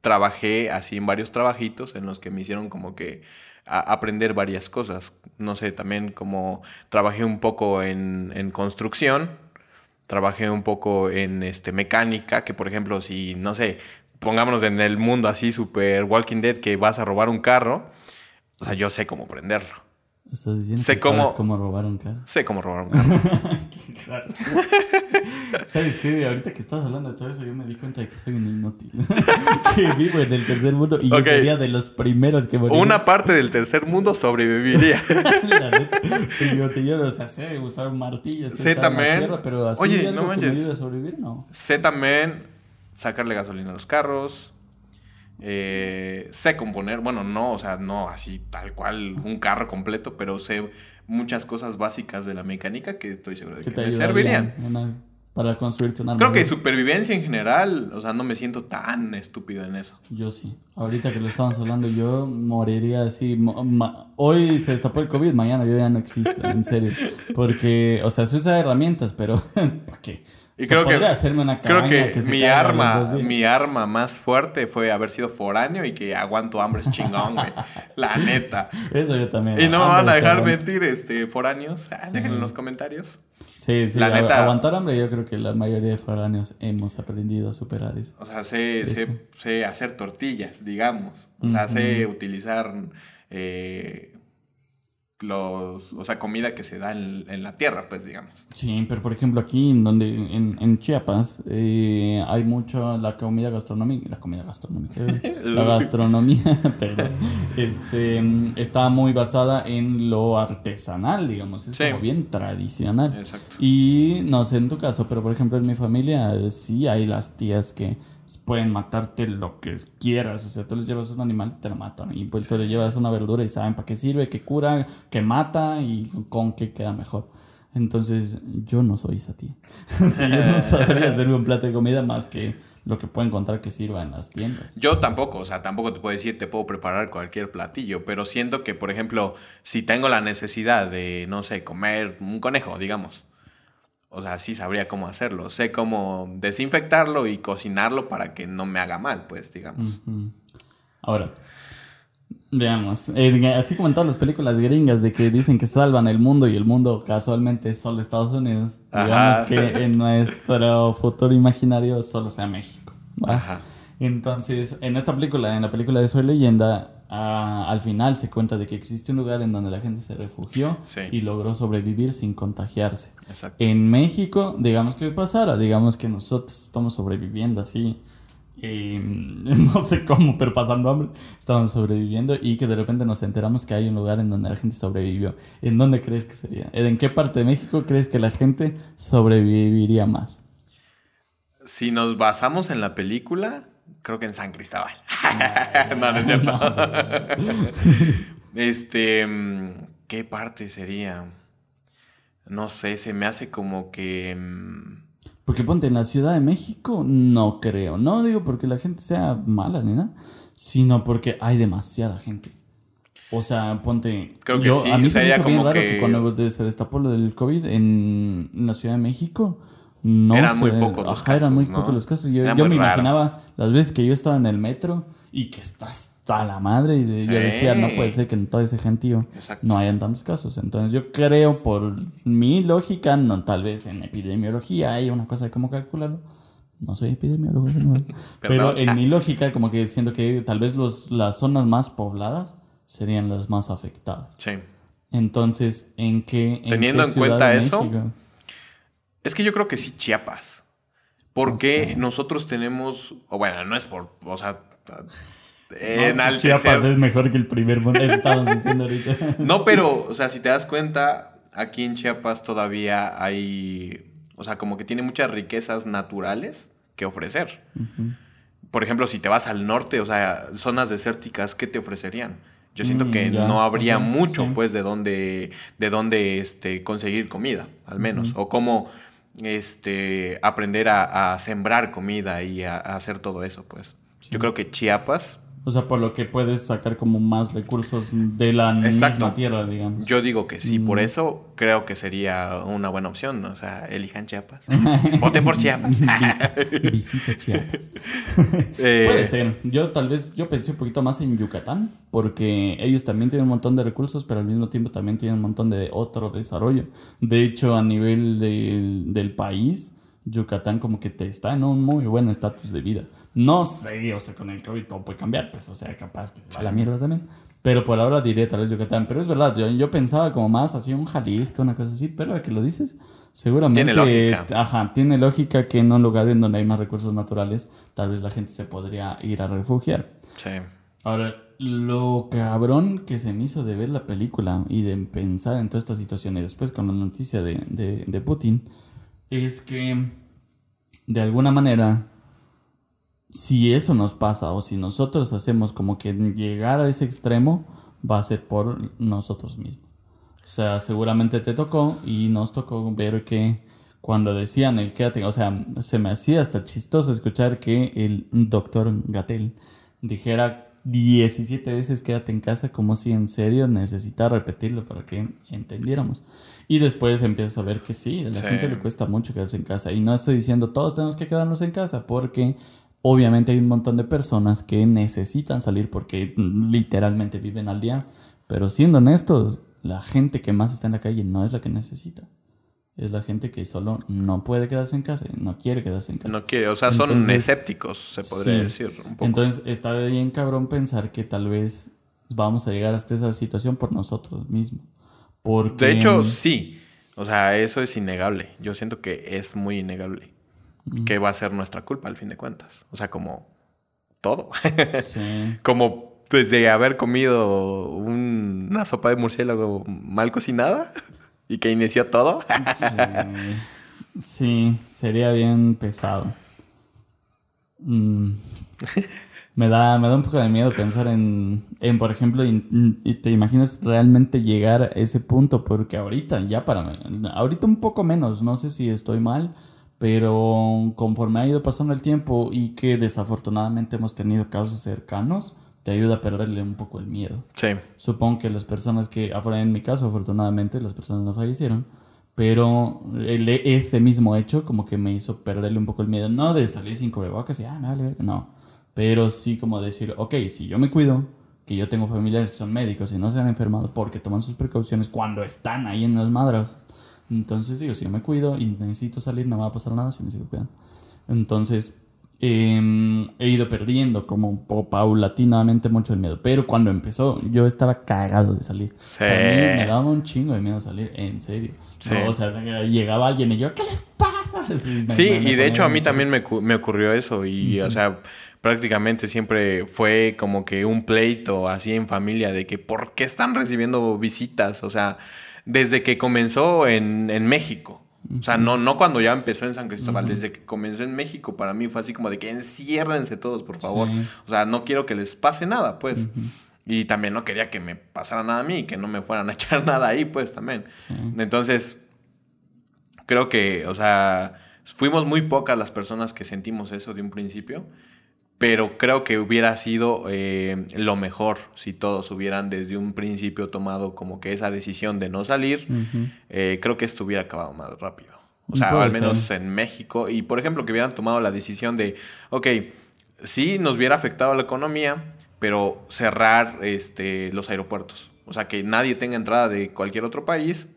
trabajé así en varios trabajitos en los que me hicieron como que aprender varias cosas. No sé, también como trabajé un poco en, en construcción, trabajé un poco en este, mecánica, que por ejemplo, si, no sé, pongámonos en el mundo así super Walking Dead que vas a robar un carro, o sea, yo sé cómo prenderlo. Estás diciendo Sé que sabes cómo- cómo robar un carro. Sé cómo robar un carro. Claro. ¿Sabes qué? Ahorita que estás hablando de todo eso, yo me di cuenta de que soy un inútil. que vivo en el tercer mundo y yo Ok. sería de los primeros que moriría. Una parte del tercer mundo sobreviviría. La neta. Y yo te yo, o sea, sé usar un martillo, sé Sé usar una también- sierra, pero así Oye, algo no que me ayude a sobrevivir, no. Sé también sacarle gasolina a los carros. Eh, sé componer, bueno, no, o sea, no así tal cual un carro completo, pero sé muchas cosas básicas de la mecánica que estoy seguro de Que que te me servirían. para construirte una Creo que supervivencia en general, o sea, no me siento tan estúpido en eso. Yo sí. Ahorita que lo estamos hablando, yo moriría así. Hoy se destapó el COVID, mañana yo ya no existo, en serio. Porque, o sea, se usa herramientas, pero ¿para qué? Y O sea, creo que, podría hacerme una creo que, mi arma, mi arma más fuerte fue haber sido foráneo y que aguanto hambre es chingón, güey. La neta. Eso yo también. Y no me van a dejar aguanta. mentir, este, foráneos. Ah, Sí. Déjenlo en los comentarios. Sí, sí, La neta- aguantar hambre, yo creo que la mayoría de foráneos hemos aprendido a superar eso. O sea, sé, Eso. sé, sé hacer tortillas, digamos. O sea, sé utilizar eh, los, o sea, comida que se da en, en la tierra, pues digamos. Sí, pero por ejemplo aquí en donde en, en Chiapas eh, hay mucho la comida gastronómica, la comida gastronómica, la gastronomía, perdón, este está muy basada en lo artesanal, digamos, es Sí. como bien tradicional. Exacto. Y no sé en tu caso, pero por ejemplo en mi familia eh, sí hay las tías que pueden matarte lo que quieras. O sea, tú les llevas un animal y te lo matan. Y pues tú le llevas una verdura y saben para qué sirve, que cura, que mata y con qué queda mejor. Entonces, yo no soy. O sea, yo no sabría hacerme un plato de comida más que lo que puedo encontrar que sirva en las tiendas. Yo tampoco, o sea, tampoco te puedo decir, te puedo preparar cualquier platillo, pero siento que, por ejemplo, si tengo la necesidad de, no sé, comer un conejo, digamos, o sea, sí sabría cómo hacerlo, sé cómo desinfectarlo y cocinarlo para que no me haga mal, pues, digamos. Ujú. Ahora, veamos. eh, así como en todas las películas gringas de que dicen que salvan el mundo y el mundo casualmente es solo Estados Unidos, digamos Ajá. que en nuestro futuro imaginario solo sea México. ¿va? Ajá. Entonces, en esta película, en la película de Soy Leyenda, al final se cuenta de que existe un lugar en donde la gente se refugió Sí. y logró sobrevivir sin contagiarse. Exacto. En México, digamos que pasara, digamos que nosotros estamos sobreviviendo así, eh, no sé cómo, pero pasando hambre, estamos sobreviviendo y que de repente nos enteramos que hay un lugar en donde la gente sobrevivió. ¿En dónde crees que sería? ¿En qué parte de México crees que la gente sobreviviría más? Si nos basamos en la película, creo que en San Cristóbal. no, no es cierto. este, mm, ¿qué parte sería? No sé, se me hace como que... mm, Porque ponte en la Ciudad de México, no creo. No digo porque la gente sea mala ni nada, sino porque hay demasiada gente. O sea, ponte. Creo que yo, sí, a mí se me hizo bien como raro que- que cuando se destapó lo del COVID en la Ciudad de México. No Eran muy se- pocos los Ajá, eran muy casos, ¿no? pocos los casos. Yo, yo muy me raro. imaginaba las veces que yo estaba en el metro y que estás a la madre. Y de- yo Sí. decía, no puede ser que en todo ese gentío Exacto. no hayan tantos casos. Entonces yo creo, por mi lógica, no tal vez en epidemiología hay una cosa de cómo calcularlo. No soy epidemiólogo, pero en mi lógica, como que siento que tal vez los, las zonas más pobladas serían las más afectadas. Sí. Entonces, ¿en qué en Teniendo qué en cuenta eso, México? Es que yo creo que sí Chiapas. Porque No sé. nosotros tenemos, o bueno, no es por, o sea, No, en que Chiapas es mejor que el primer mundo. Eso estábamos diciendo ahorita. No, pero, o sea, si te das cuenta, aquí en Chiapas todavía hay, o sea, como que tiene muchas riquezas naturales que ofrecer. Por ejemplo, si te vas al norte, o sea, zonas desérticas, ¿qué te ofrecerían? Yo siento Mm, que ya, no habría mucho, sí. pues, de dónde, de dónde, este, conseguir comida, al menos. O cómo, este, aprender a, a sembrar comida y a, a hacer todo eso, pues. Yo creo que Chiapas, O sea, por lo que puedes sacar como más recursos de la Exacto. misma tierra, digamos. Yo digo que sí, Mm. por eso creo que sería una buena opción. ¿no? O sea, elijan Chiapas. Voten por Chiapas. Vi- Visita Chiapas. Eh, Puede ser. Yo tal vez, yo pensé un poquito más en Yucatán, porque ellos también tienen un montón de recursos, pero al mismo tiempo también tienen un montón de otro desarrollo. De hecho, a nivel del, del país, Yucatán como que te está en un muy buen estatus de vida. No sé, o sea, con el COVID todo puede cambiar, pues, o sea, capaz que se va a la mierda también. Pero por ahora diré tal vez Yucatán. Pero es verdad, yo, yo pensaba como más así un Jalisco, una cosa así, pero ahora que lo dices, seguramente... Tiene lógica. Ajá, tiene lógica que en un lugar en donde hay más recursos naturales, tal vez la gente se podría ir a refugiar. sí. Ahora, lo cabrón que se me hizo de ver la película y de pensar en toda esta situación y después con la noticia de, de, de Putin, es que de alguna manera, si eso nos pasa o si nosotros hacemos como que llegar a ese extremo, va a ser por nosotros mismos. O sea, seguramente te tocó y nos tocó ver que cuando decían el quédate, o sea, se me hacía hasta chistoso escuchar que el doctor Gatel dijera 17 veces quédate en casa como si en serio necesitara repetirlo para que entendiéramos. Y después empiezas a ver que sí, a la Sí. gente le cuesta mucho quedarse en casa. Y no estoy diciendo todos tenemos que quedarnos en casa porque obviamente hay un montón de personas que necesitan salir porque literalmente viven al día. Pero siendo honestos, la gente que más está en la calle no es la que necesita. Es la gente que solo no puede quedarse en casa, no quiere quedarse en casa. No quiere, o sea, son Entonces- escépticos, se podría Sí. decir. Un poco. Entonces está bien cabrón pensar que tal vez vamos a llegar hasta esa situación por nosotros mismos. Porque, De hecho, sí. O sea, eso es innegable. Yo siento que es muy innegable. Que va a ser nuestra culpa al fin de cuentas. O sea, como todo. sí. como desde haber comido un- una sopa de murciélago mal cocinada y que inició todo. Sí, Sí, sería bien pesado. Mm. Me da, me da un poco de miedo pensar en, en por ejemplo, in- y te imaginas realmente llegar a ese punto, porque ahorita, ya para, ahorita un poco menos, no sé si estoy mal, pero conforme ha ido pasando el tiempo y que desafortunadamente hemos tenido casos cercanos, te ayuda a perderle un poco el miedo. sí. Supongo que las personas que, en mi caso, afortunadamente, las personas no fallecieron, pero el- ese mismo hecho como que me hizo perderle un poco el miedo, no de salir sin cubrebocas y, ah, me vale verga", no, pero sí como decir, ok, si yo me cuido, que yo tengo familiares que son médicos y no se han enfermado porque toman sus precauciones cuando están ahí en las madras, entonces digo, si yo me cuido y necesito salir, no me va a pasar nada si me sigo cuidando. Entonces, em, he ido perdiendo como paulatinamente mucho el miedo. Pero cuando empezó, yo estaba cagado de salir. O sea, a mí Sí. me daba un chingo de miedo salir, en serio. Sí. No, o sea, llegaba alguien y yo, ¿qué les pasa? Así, Sí, me- me y de hecho a mí también me ocurrió eso y, o sea, prácticamente siempre fue como que un pleito así en familia de que ¿por qué están recibiendo visitas? O sea, desde que comenzó en, en México. O sea, no, no cuando ya empezó en San Cristóbal, desde que comenzó en México, para mí fue así como de que enciérrense todos, por favor. Sí. O sea, no quiero que les pase nada, pues. Y también no quería que me pasara nada a mí, que no me fueran a echar nada ahí, pues también. Sí. Entonces, creo que, o sea, fuimos muy pocas las personas que sentimos eso de un principio, pero creo que hubiera sido eh, lo mejor si todos hubieran desde un principio tomado como que esa decisión de no salir. Eh, creo que esto hubiera acabado más rápido. O sea, Puede al menos ser. en México. Y por ejemplo, que hubieran tomado la decisión de, ok, sí nos hubiera afectado la economía, pero cerrar este, los aeropuertos. O sea, que nadie tenga entrada de cualquier otro país.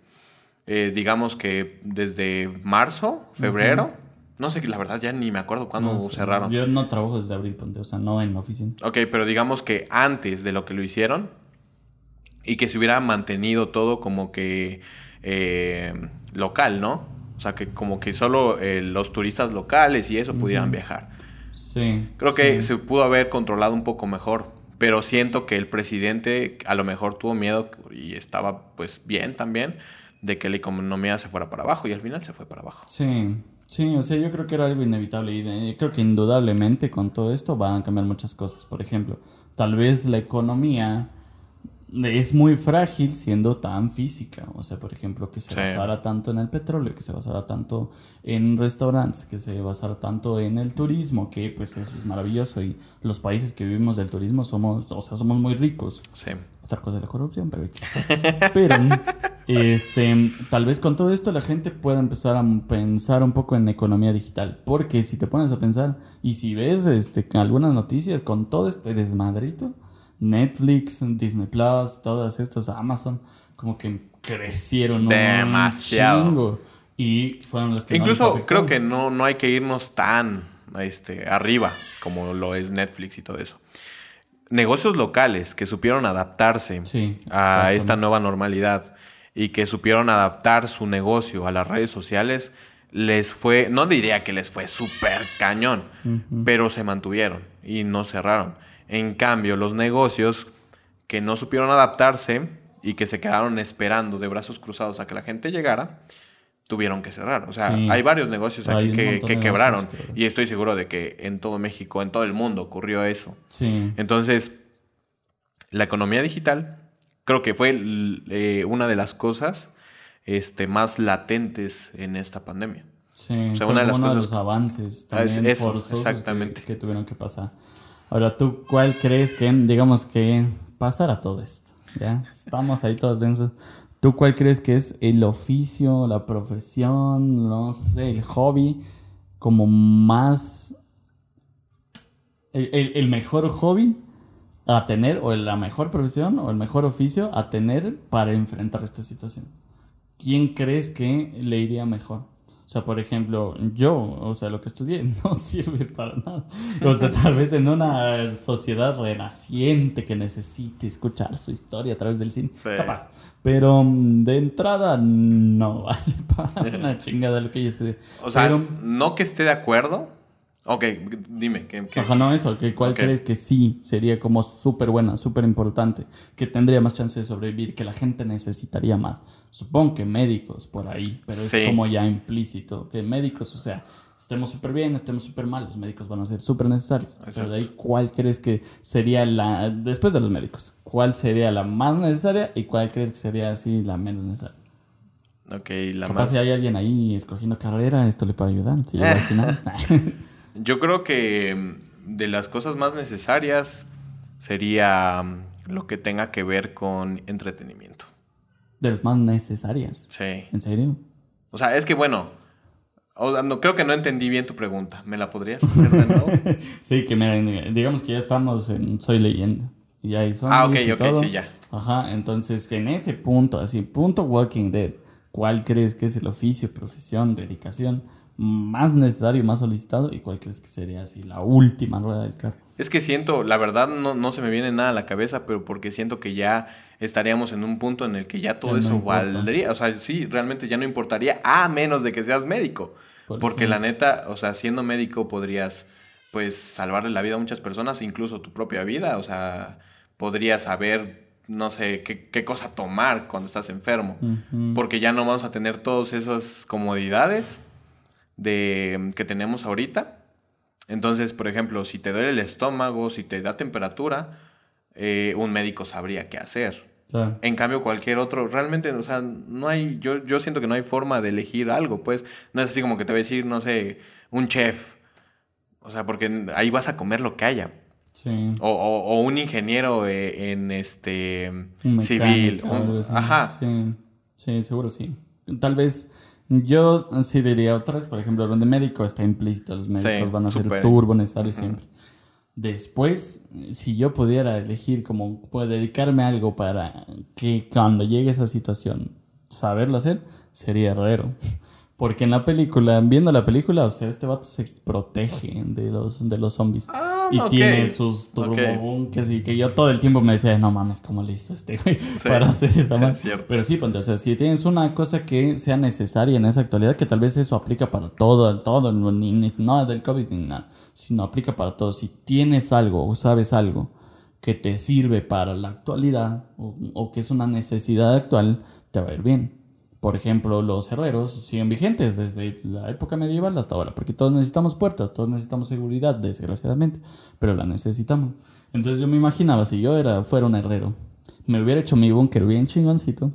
Eh, digamos que desde marzo, febrero. No sé, la verdad ya ni me acuerdo cuándo No cerraron. Yo no trabajo desde abril, ponte, o sea, no en la oficina. Ok, pero digamos que antes de lo que lo hicieron y que se hubiera mantenido todo como que eh, local, ¿no? O sea, que como que solo eh, los turistas locales y eso pudieran viajar. Sí. Creo que sí. se pudo haber controlado un poco mejor, pero siento que el presidente a lo mejor tuvo miedo y estaba pues bien también de que la economía se fuera para abajo y al final se fue para abajo. Sí, sí, o sea, yo creo que era algo inevitable y de- creo que indudablemente con todo esto van a cambiar muchas cosas. Por ejemplo, tal vez la economía es muy frágil siendo tan física. O sea, por ejemplo, que se Sí. basara tanto en el petróleo, que se basara tanto en restaurantes, que se basara tanto en el turismo, que pues eso es maravilloso y los países que vivimos del turismo somos, o sea, somos muy ricos. Sí. Otra cosa es la corrupción, pero. Pero, este, tal vez con todo esto la gente pueda empezar a pensar un poco en economía digital. Porque si te pones a pensar, y si ves este, algunas noticias con todo este desmadrito, Netflix, Disney Plus, todas estas, Amazon, como que crecieron un Demasiado. chingo. Y fueron las que Incluso creo que no, no hay que irnos tan este, arriba como lo es Netflix y todo eso. Negocios locales que supieron adaptarse Sí, a esta nueva normalidad y que supieron adaptar su negocio a las redes sociales, les fue, no diría que les fue súper cañón, pero se mantuvieron y no cerraron. En cambio, los negocios que no supieron adaptarse y que se quedaron esperando de brazos cruzados a que la gente llegara, tuvieron que cerrar. O sea, Sí. hay varios negocios aquí que, quebraron. negocios Y estoy seguro de que en todo México, en todo el mundo ocurrió eso. Sí. Entonces, la economía digital creo que fue eh, una de las cosas este, más latentes en esta pandemia. Sí, O sea, fue una de las uno de los avances Ah, es- también forzosos exactamente. Que, que tuvieron que pasar. Ahora, ¿tú cuál crees que, digamos, que pasara todo esto? ¿Ya? Estamos ahí todos densos. ¿Tú cuál crees que es el oficio, la profesión, no sé, el hobby, como más... el- el mejor hobby a tener, o la mejor profesión, o el mejor oficio a tener para enfrentar esta situación? ¿Quién crees que le iría mejor? O sea, por ejemplo, yo, o sea, lo que estudié no sirve para nada. O sea, tal vez en una sociedad renaciente que necesite escuchar su historia a través del cine, capaz. Pero mm, de entrada no vale para una chingada lo que yo estudié. O sea, no que esté de acuerdo, Ok, dime. ¿qué, Ajá, no, eso. Que ¿Cuál crees que sí sería como súper buena, súper importante? Que tendría más chance de sobrevivir, que la gente necesitaría más. Supongo que médicos por ahí, pero es como ya implícito. Que médicos, o sea, estemos súper bien, estemos súper mal, los médicos van a ser súper necesarios. Pero de ahí, ¿cuál crees que sería la. Después de los médicos, ¿cuál sería la más necesaria y cuál crees que sería así la menos necesaria? Ok, la Capaz más. si hay alguien ahí escogiendo carrera, esto le puede ayudar. Si llega al final. Yo creo que mm, de las cosas más necesarias sería mm, lo que tenga que ver con entretenimiento. De las más necesarias. Sí. ¿En serio? O sea, es que bueno, no, creo que no entendí bien tu pregunta. ¿Me la podrías hacer sí, que miren, digamos que ya estamos en Soy Leyenda. Y ahí son ah, ok, ok, sí, ya. Ajá, entonces en ese punto, así, punto Walking Dead, ¿cuál crees que es el oficio, profesión, dedicación más necesario, más solicitado y cuál crees que sería así la última rueda del carro. Es que siento, la verdad no, no se me viene nada a la cabeza, pero porque siento que ya estaríamos en un punto en el que ya todo eso valdría, o sea, sí, realmente ya no importaría a menos de que seas médico, porque la neta, o sea, siendo médico podrías pues salvarle la vida a muchas personas, incluso tu propia vida, o sea, podrías saber no sé qué, qué cosa tomar cuando estás enfermo, porque ya no vamos a tener todas esas comodidades de, que tenemos ahorita. Entonces, por ejemplo, si te duele el estómago, si te da temperatura, eh, un médico sabría qué hacer. En cambio, cualquier otro, realmente, o sea, no hay, yo, yo siento que no hay forma de elegir algo, pues, no es así como que te va a decir, no sé, un chef. O sea, porque ahí vas a comer lo que haya. Sí. O, o, un ingeniero eh, en este civil. ajá. Sí. sí, seguro sí. Tal vez yo sí diría otras, por ejemplo, donde médico está implícito, los médicos van a ser turbo necesarios siempre. Después, si yo pudiera elegir como puedo dedicarme a algo para que cuando llegue esa situación saberlo hacer, sería herrero. Porque en la película, viendo la película, o sea, este vato se protege de los, de los zombies. Ah, y tiene sus turbobunkers y que yo todo el tiempo me decía, no mames, ¿cómo le hizo este güey para hacer esa más? Pero sí, pues, o sea, si tienes una cosa que sea necesaria en esa actualidad, que tal vez eso aplica para todo, todo, ni, ni, no del COVID ni nada, sino aplica para todo. Si tienes algo o sabes algo que te sirve para la actualidad o, o que es una necesidad actual, te va a ir bien por ejemplo, los herreros siguen vigentes desde la época medieval hasta ahora, porque todos necesitamos puertas, todos necesitamos seguridad, desgraciadamente, pero la necesitamos. Entonces yo me imaginaba, si yo era, fuera un herrero, me hubiera hecho mi búnker bien chingoncito,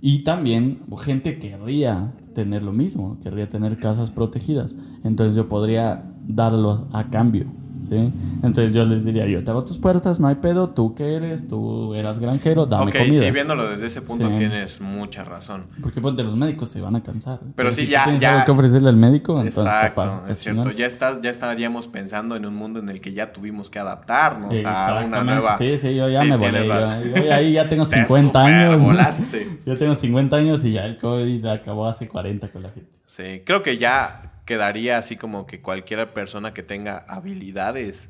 y también gente querría tener lo mismo, querría tener casas protegidas, entonces yo podría darlo a cambio ¿sí? Entonces yo les diría, yo te abro tus puertas, no hay pedo, tú que eres, tú eras granjero, dame okay, comida. sí, viéndolo desde ese punto tienes mucha razón. Porque ponte, los médicos se van a cansar. Pero, sí, si ya, tienes ya. algo que ofrecerle al médico, entonces capaz. Es cierto, ya, estás, ya estaríamos pensando en un mundo en el que ya tuvimos que adaptarnos a una nueva... Sí, sí, yo ya me volé. Yo, ahí ya tengo 50 años. ya tengo 50 años y ya el COVID acabó hace 40 con la gente. Sí, creo que ya quedaría así como que cualquier persona que tenga habilidades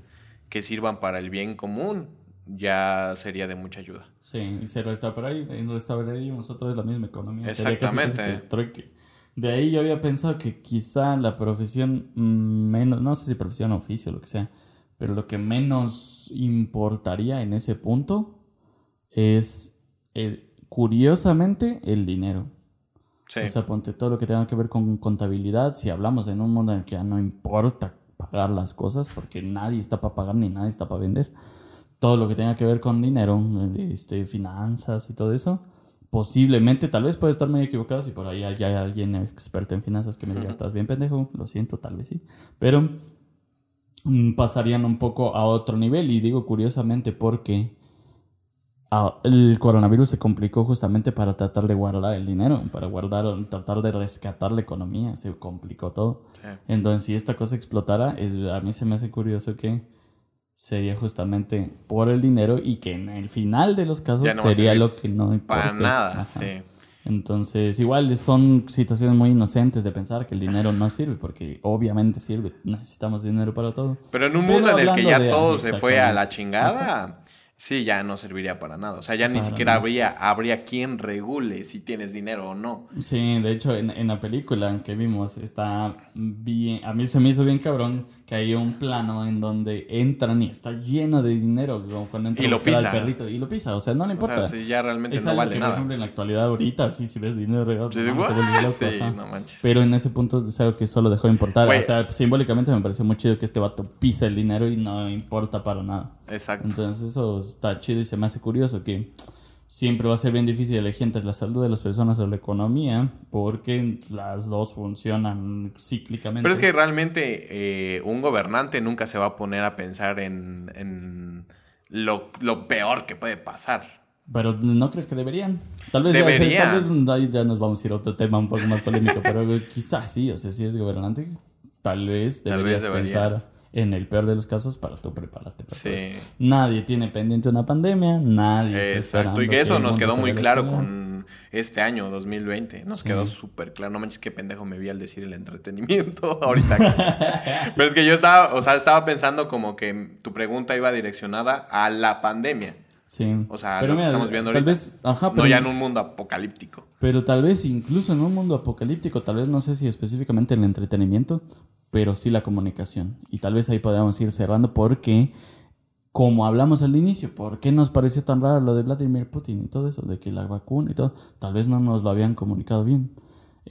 que sirvan para el bien común, ya sería de mucha ayuda. Sí, y se restauraríamos otra vez la misma economía. Exactamente. de ahí yo había pensado que quizá la profesión menos, no sé si profesión o oficio, lo que sea, pero lo que menos importaría en ese punto es, eh, curiosamente, el dinero. Sí. O sea, ponte todo lo que tenga que ver con contabilidad, si hablamos en un mundo en el que ya no importa pagar las cosas porque nadie está para pagar ni nadie está para vender. Todo lo que tenga que ver con dinero, este, finanzas y todo eso, posiblemente, tal vez puede estar muy equivocado si por ahí hay, alguien experto en finanzas que me diga, estás bien pendejo, lo siento, tal vez sí. Pero mm, pasarían un poco a otro nivel y digo curiosamente porque Ah, el coronavirus se complicó justamente para tratar de guardar el dinero, para guardar, tratar de rescatar la economía, se complicó todo. Entonces, si esta cosa explotara, es, a mí se me hace curioso que sería justamente por el dinero y que en el final de los casos sería lo que no importa. Para nada, sí. Entonces, igual son situaciones muy inocentes de pensar que el dinero no sirve, porque obviamente sirve, necesitamos dinero para todo. Pero en un mundo en el que ya todo se fue a la chingada, sí, ya no serviría para nada. O sea, ya ni siquiera habría, habría quien regule si tienes dinero o no. Sí, de hecho, en, en, la película que vimos está bien, a mí se me hizo bien cabrón que hay un plano en donde entran y está lleno de dinero como cuando entra y lo pisa. perrito y lo pisa, o sea, no le importa. O sea, ya realmente es no algo vale que, nada. Por ejemplo, en la actualidad ahorita, sí, si ves dinero Sí, no, sí, no manches. Pero en ese punto es algo que solo dejó de importar. O sea, simbólicamente me pareció muy chido que este vato pisa el dinero y no importa para nada. Exacto. Entonces eso está chido y se me hace curioso que siempre va a ser bien difícil elegir entre la salud de las personas o la economía porque las dos funcionan cíclicamente. Pero es que realmente eh, un gobernante nunca se va a poner a pensar en, en lo, lo peor que puede pasar. Pero ¿no crees que deberían? Tal vez, Debería. Ya, tal vez ahí ya nos vamos a ir a otro tema un poco más polémico, pero quizás sí, o sea, si eres gobernante, tal vez Tal deberías vez deberías. pensar en el peor de los casos para tú prepararte para todo Sí. eso. Nadie tiene pendiente una pandemia, nadie está Exacto. Y que eso nos quedó muy claro con este año 2020. Nos Sí. quedó súper claro. No manches qué pendejo me vi al decir el entretenimiento ahorita. Pero es que yo estaba, o sea, estaba pensando como que tu pregunta iba direccionada a la pandemia. Sí. O sea, pero lo que estamos viendo tal ahorita. vez, ajá, pero, No ya en un mundo apocalíptico. pero tal vez incluso en un mundo apocalíptico, tal vez no sé si específicamente el entretenimiento, pero sí la comunicación. Y tal vez ahí podamos ir cerrando porque, como hablamos al inicio, ¿por qué nos pareció tan raro lo de Vladimir Putin y todo eso? De que la vacuna y todo, tal vez no nos lo habían comunicado bien.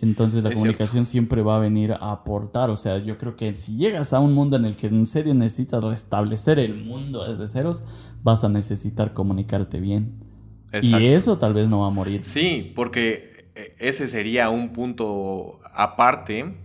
Entonces la Es comunicación siempre va a venir a aportar. O sea, yo creo que si llegas a un mundo en el que en serio necesitas restablecer el mundo desde ceros, vas a necesitar comunicarte bien. Exacto. Y eso tal vez no va a morir. Sí, porque eh, ese sería un punto aparte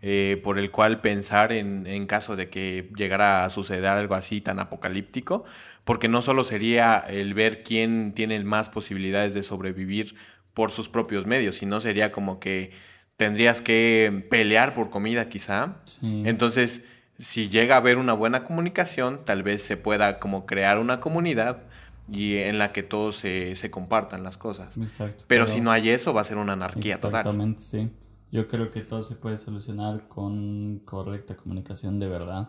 eh, por el cual pensar en, en caso de que llegara a suceder algo así tan apocalíptico, porque no solo sería el ver quién tiene más posibilidades de sobrevivir por sus propios medios, sino sería como que tendrías que pelear por comida quizá. Sí. Entonces, si llega a haber una buena comunicación, tal vez se pueda como crear una comunidad y en la que todos se, se compartan las cosas. Exacto. Pero, si no hay eso, va a ser una anarquía total. Exactamente, sí. Yo creo que todo se puede solucionar con correcta comunicación de verdad.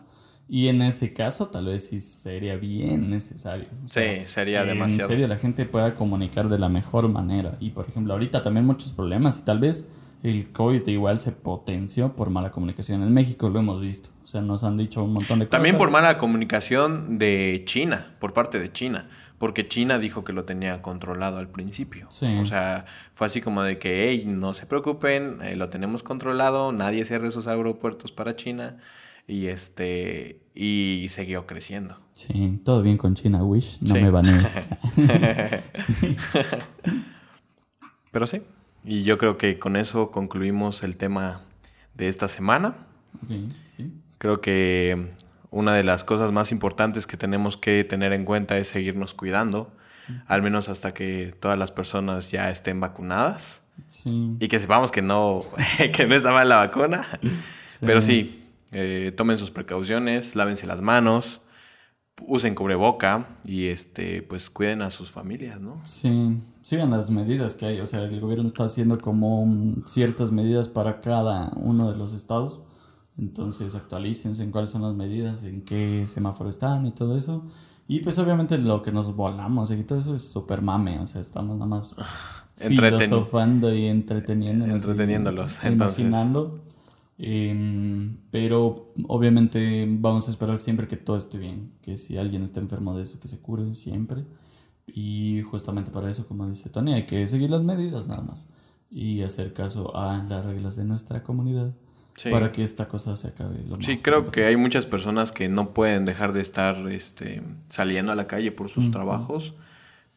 Y en ese caso, tal vez sí sería bien necesario. O sea, Sí, sería demasiado. En serio, la gente pueda comunicar de la mejor manera. Y por ejemplo, ahorita también muchos problemas. Tal vez el COVID igual se potenció por mala comunicación. En México lo hemos visto. O sea, nos han dicho un montón de cosas. También por mala comunicación de China, por parte de China. Porque China dijo que lo tenía controlado al principio. Sí. O sea, fue así como de que, hey, no se preocupen, eh, lo tenemos controlado, nadie cierre sus aeropuertos para China. Y este, y siguió creciendo. Sí, todo bien con China, Wish. No Sí. me banees. Pero sí. Y yo creo que con eso concluimos el tema de esta semana. Ok, sí. Creo que una de las cosas más importantes que tenemos que tener en cuenta es seguirnos cuidando, al menos hasta que todas las personas ya estén vacunadas Sí. y que sepamos que no, que no está mal la vacuna. Sí. Pero sí, eh, tomen sus precauciones, lávense las manos, usen cubreboca y este, pues cuiden a sus familias, ¿no? Sí, sigan las medidas que hay. O sea, el gobierno está haciendo como mm, ciertas medidas para cada uno de los estados. Entonces actualícense en cuáles son las medidas, en qué semáforo están y todo eso. Y pues obviamente lo que nos volamos y todo eso es súper mame. O sea, estamos nada más Entreteni- filosofando y entreteniéndonos. y Entreteniéndolos, entonces. Imaginando. Em, pero obviamente vamos a esperar siempre que todo esté bien. Que si alguien está enfermo de eso, que se cure siempre. Y justamente para eso, como dice Tony, hay que seguir las medidas nada más. Y hacer caso a las reglas de nuestra comunidad. Sí. Para que esta cosa se acabe lo Sí, más creo que hay muchas personas que no pueden dejar de estar este, saliendo a la calle por sus trabajos,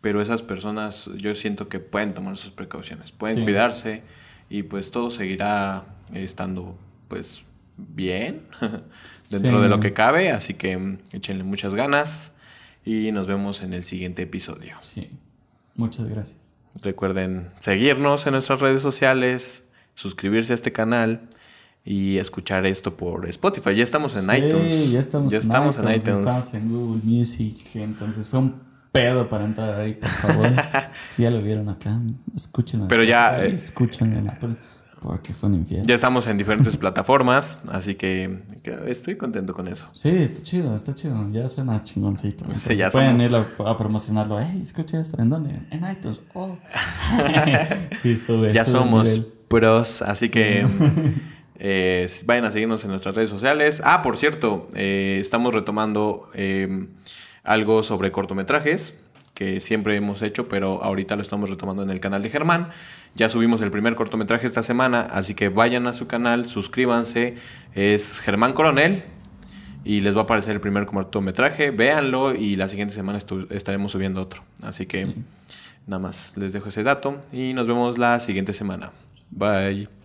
pero esas personas yo siento que pueden tomar sus precauciones, pueden Sí. cuidarse y pues todo seguirá estando pues bien dentro Sí. de lo que cabe, así que échenle muchas ganas y nos vemos en el siguiente episodio. Sí. Muchas gracias. Recuerden seguirnos en nuestras redes sociales, suscribirse a este canal y escuchar esto por Spotify. Ya estamos en Sí, iTunes. Ya estamos, Ya en, estamos en iTunes, iTunes. Estamos en Google Music. Entonces fue un pedo para entrar ahí, por favor. si ya lo vieron acá, escúchenlo. Pero ya, eh, Escúchenlo en Apple, porque fue un infierno. Ya estamos en diferentes plataformas, así que, que estoy contento con eso. Sí, está chido, está chido. Ya suena chingoncito. Sí, ya pueden somos- ir a, a promocionarlo. Hey, escucha esto. ¿En dónde? En iTunes. Oh. sí, sube. Ya sube somos pros, así que eh, vayan a seguirnos en nuestras redes sociales. Ah, por cierto, eh, estamos retomando eh, algo sobre cortometrajes que siempre hemos hecho, pero ahorita lo estamos retomando en el canal de Germán. Ya subimos el primer cortometraje esta semana, así que vayan a su canal, suscríbanse. Es Germán Coronel. Y les va a aparecer el primer cortometraje. Véanlo y la siguiente semana estaremos subiendo otro. Así que nada más les dejo ese dato y nos vemos la siguiente semana. Bye.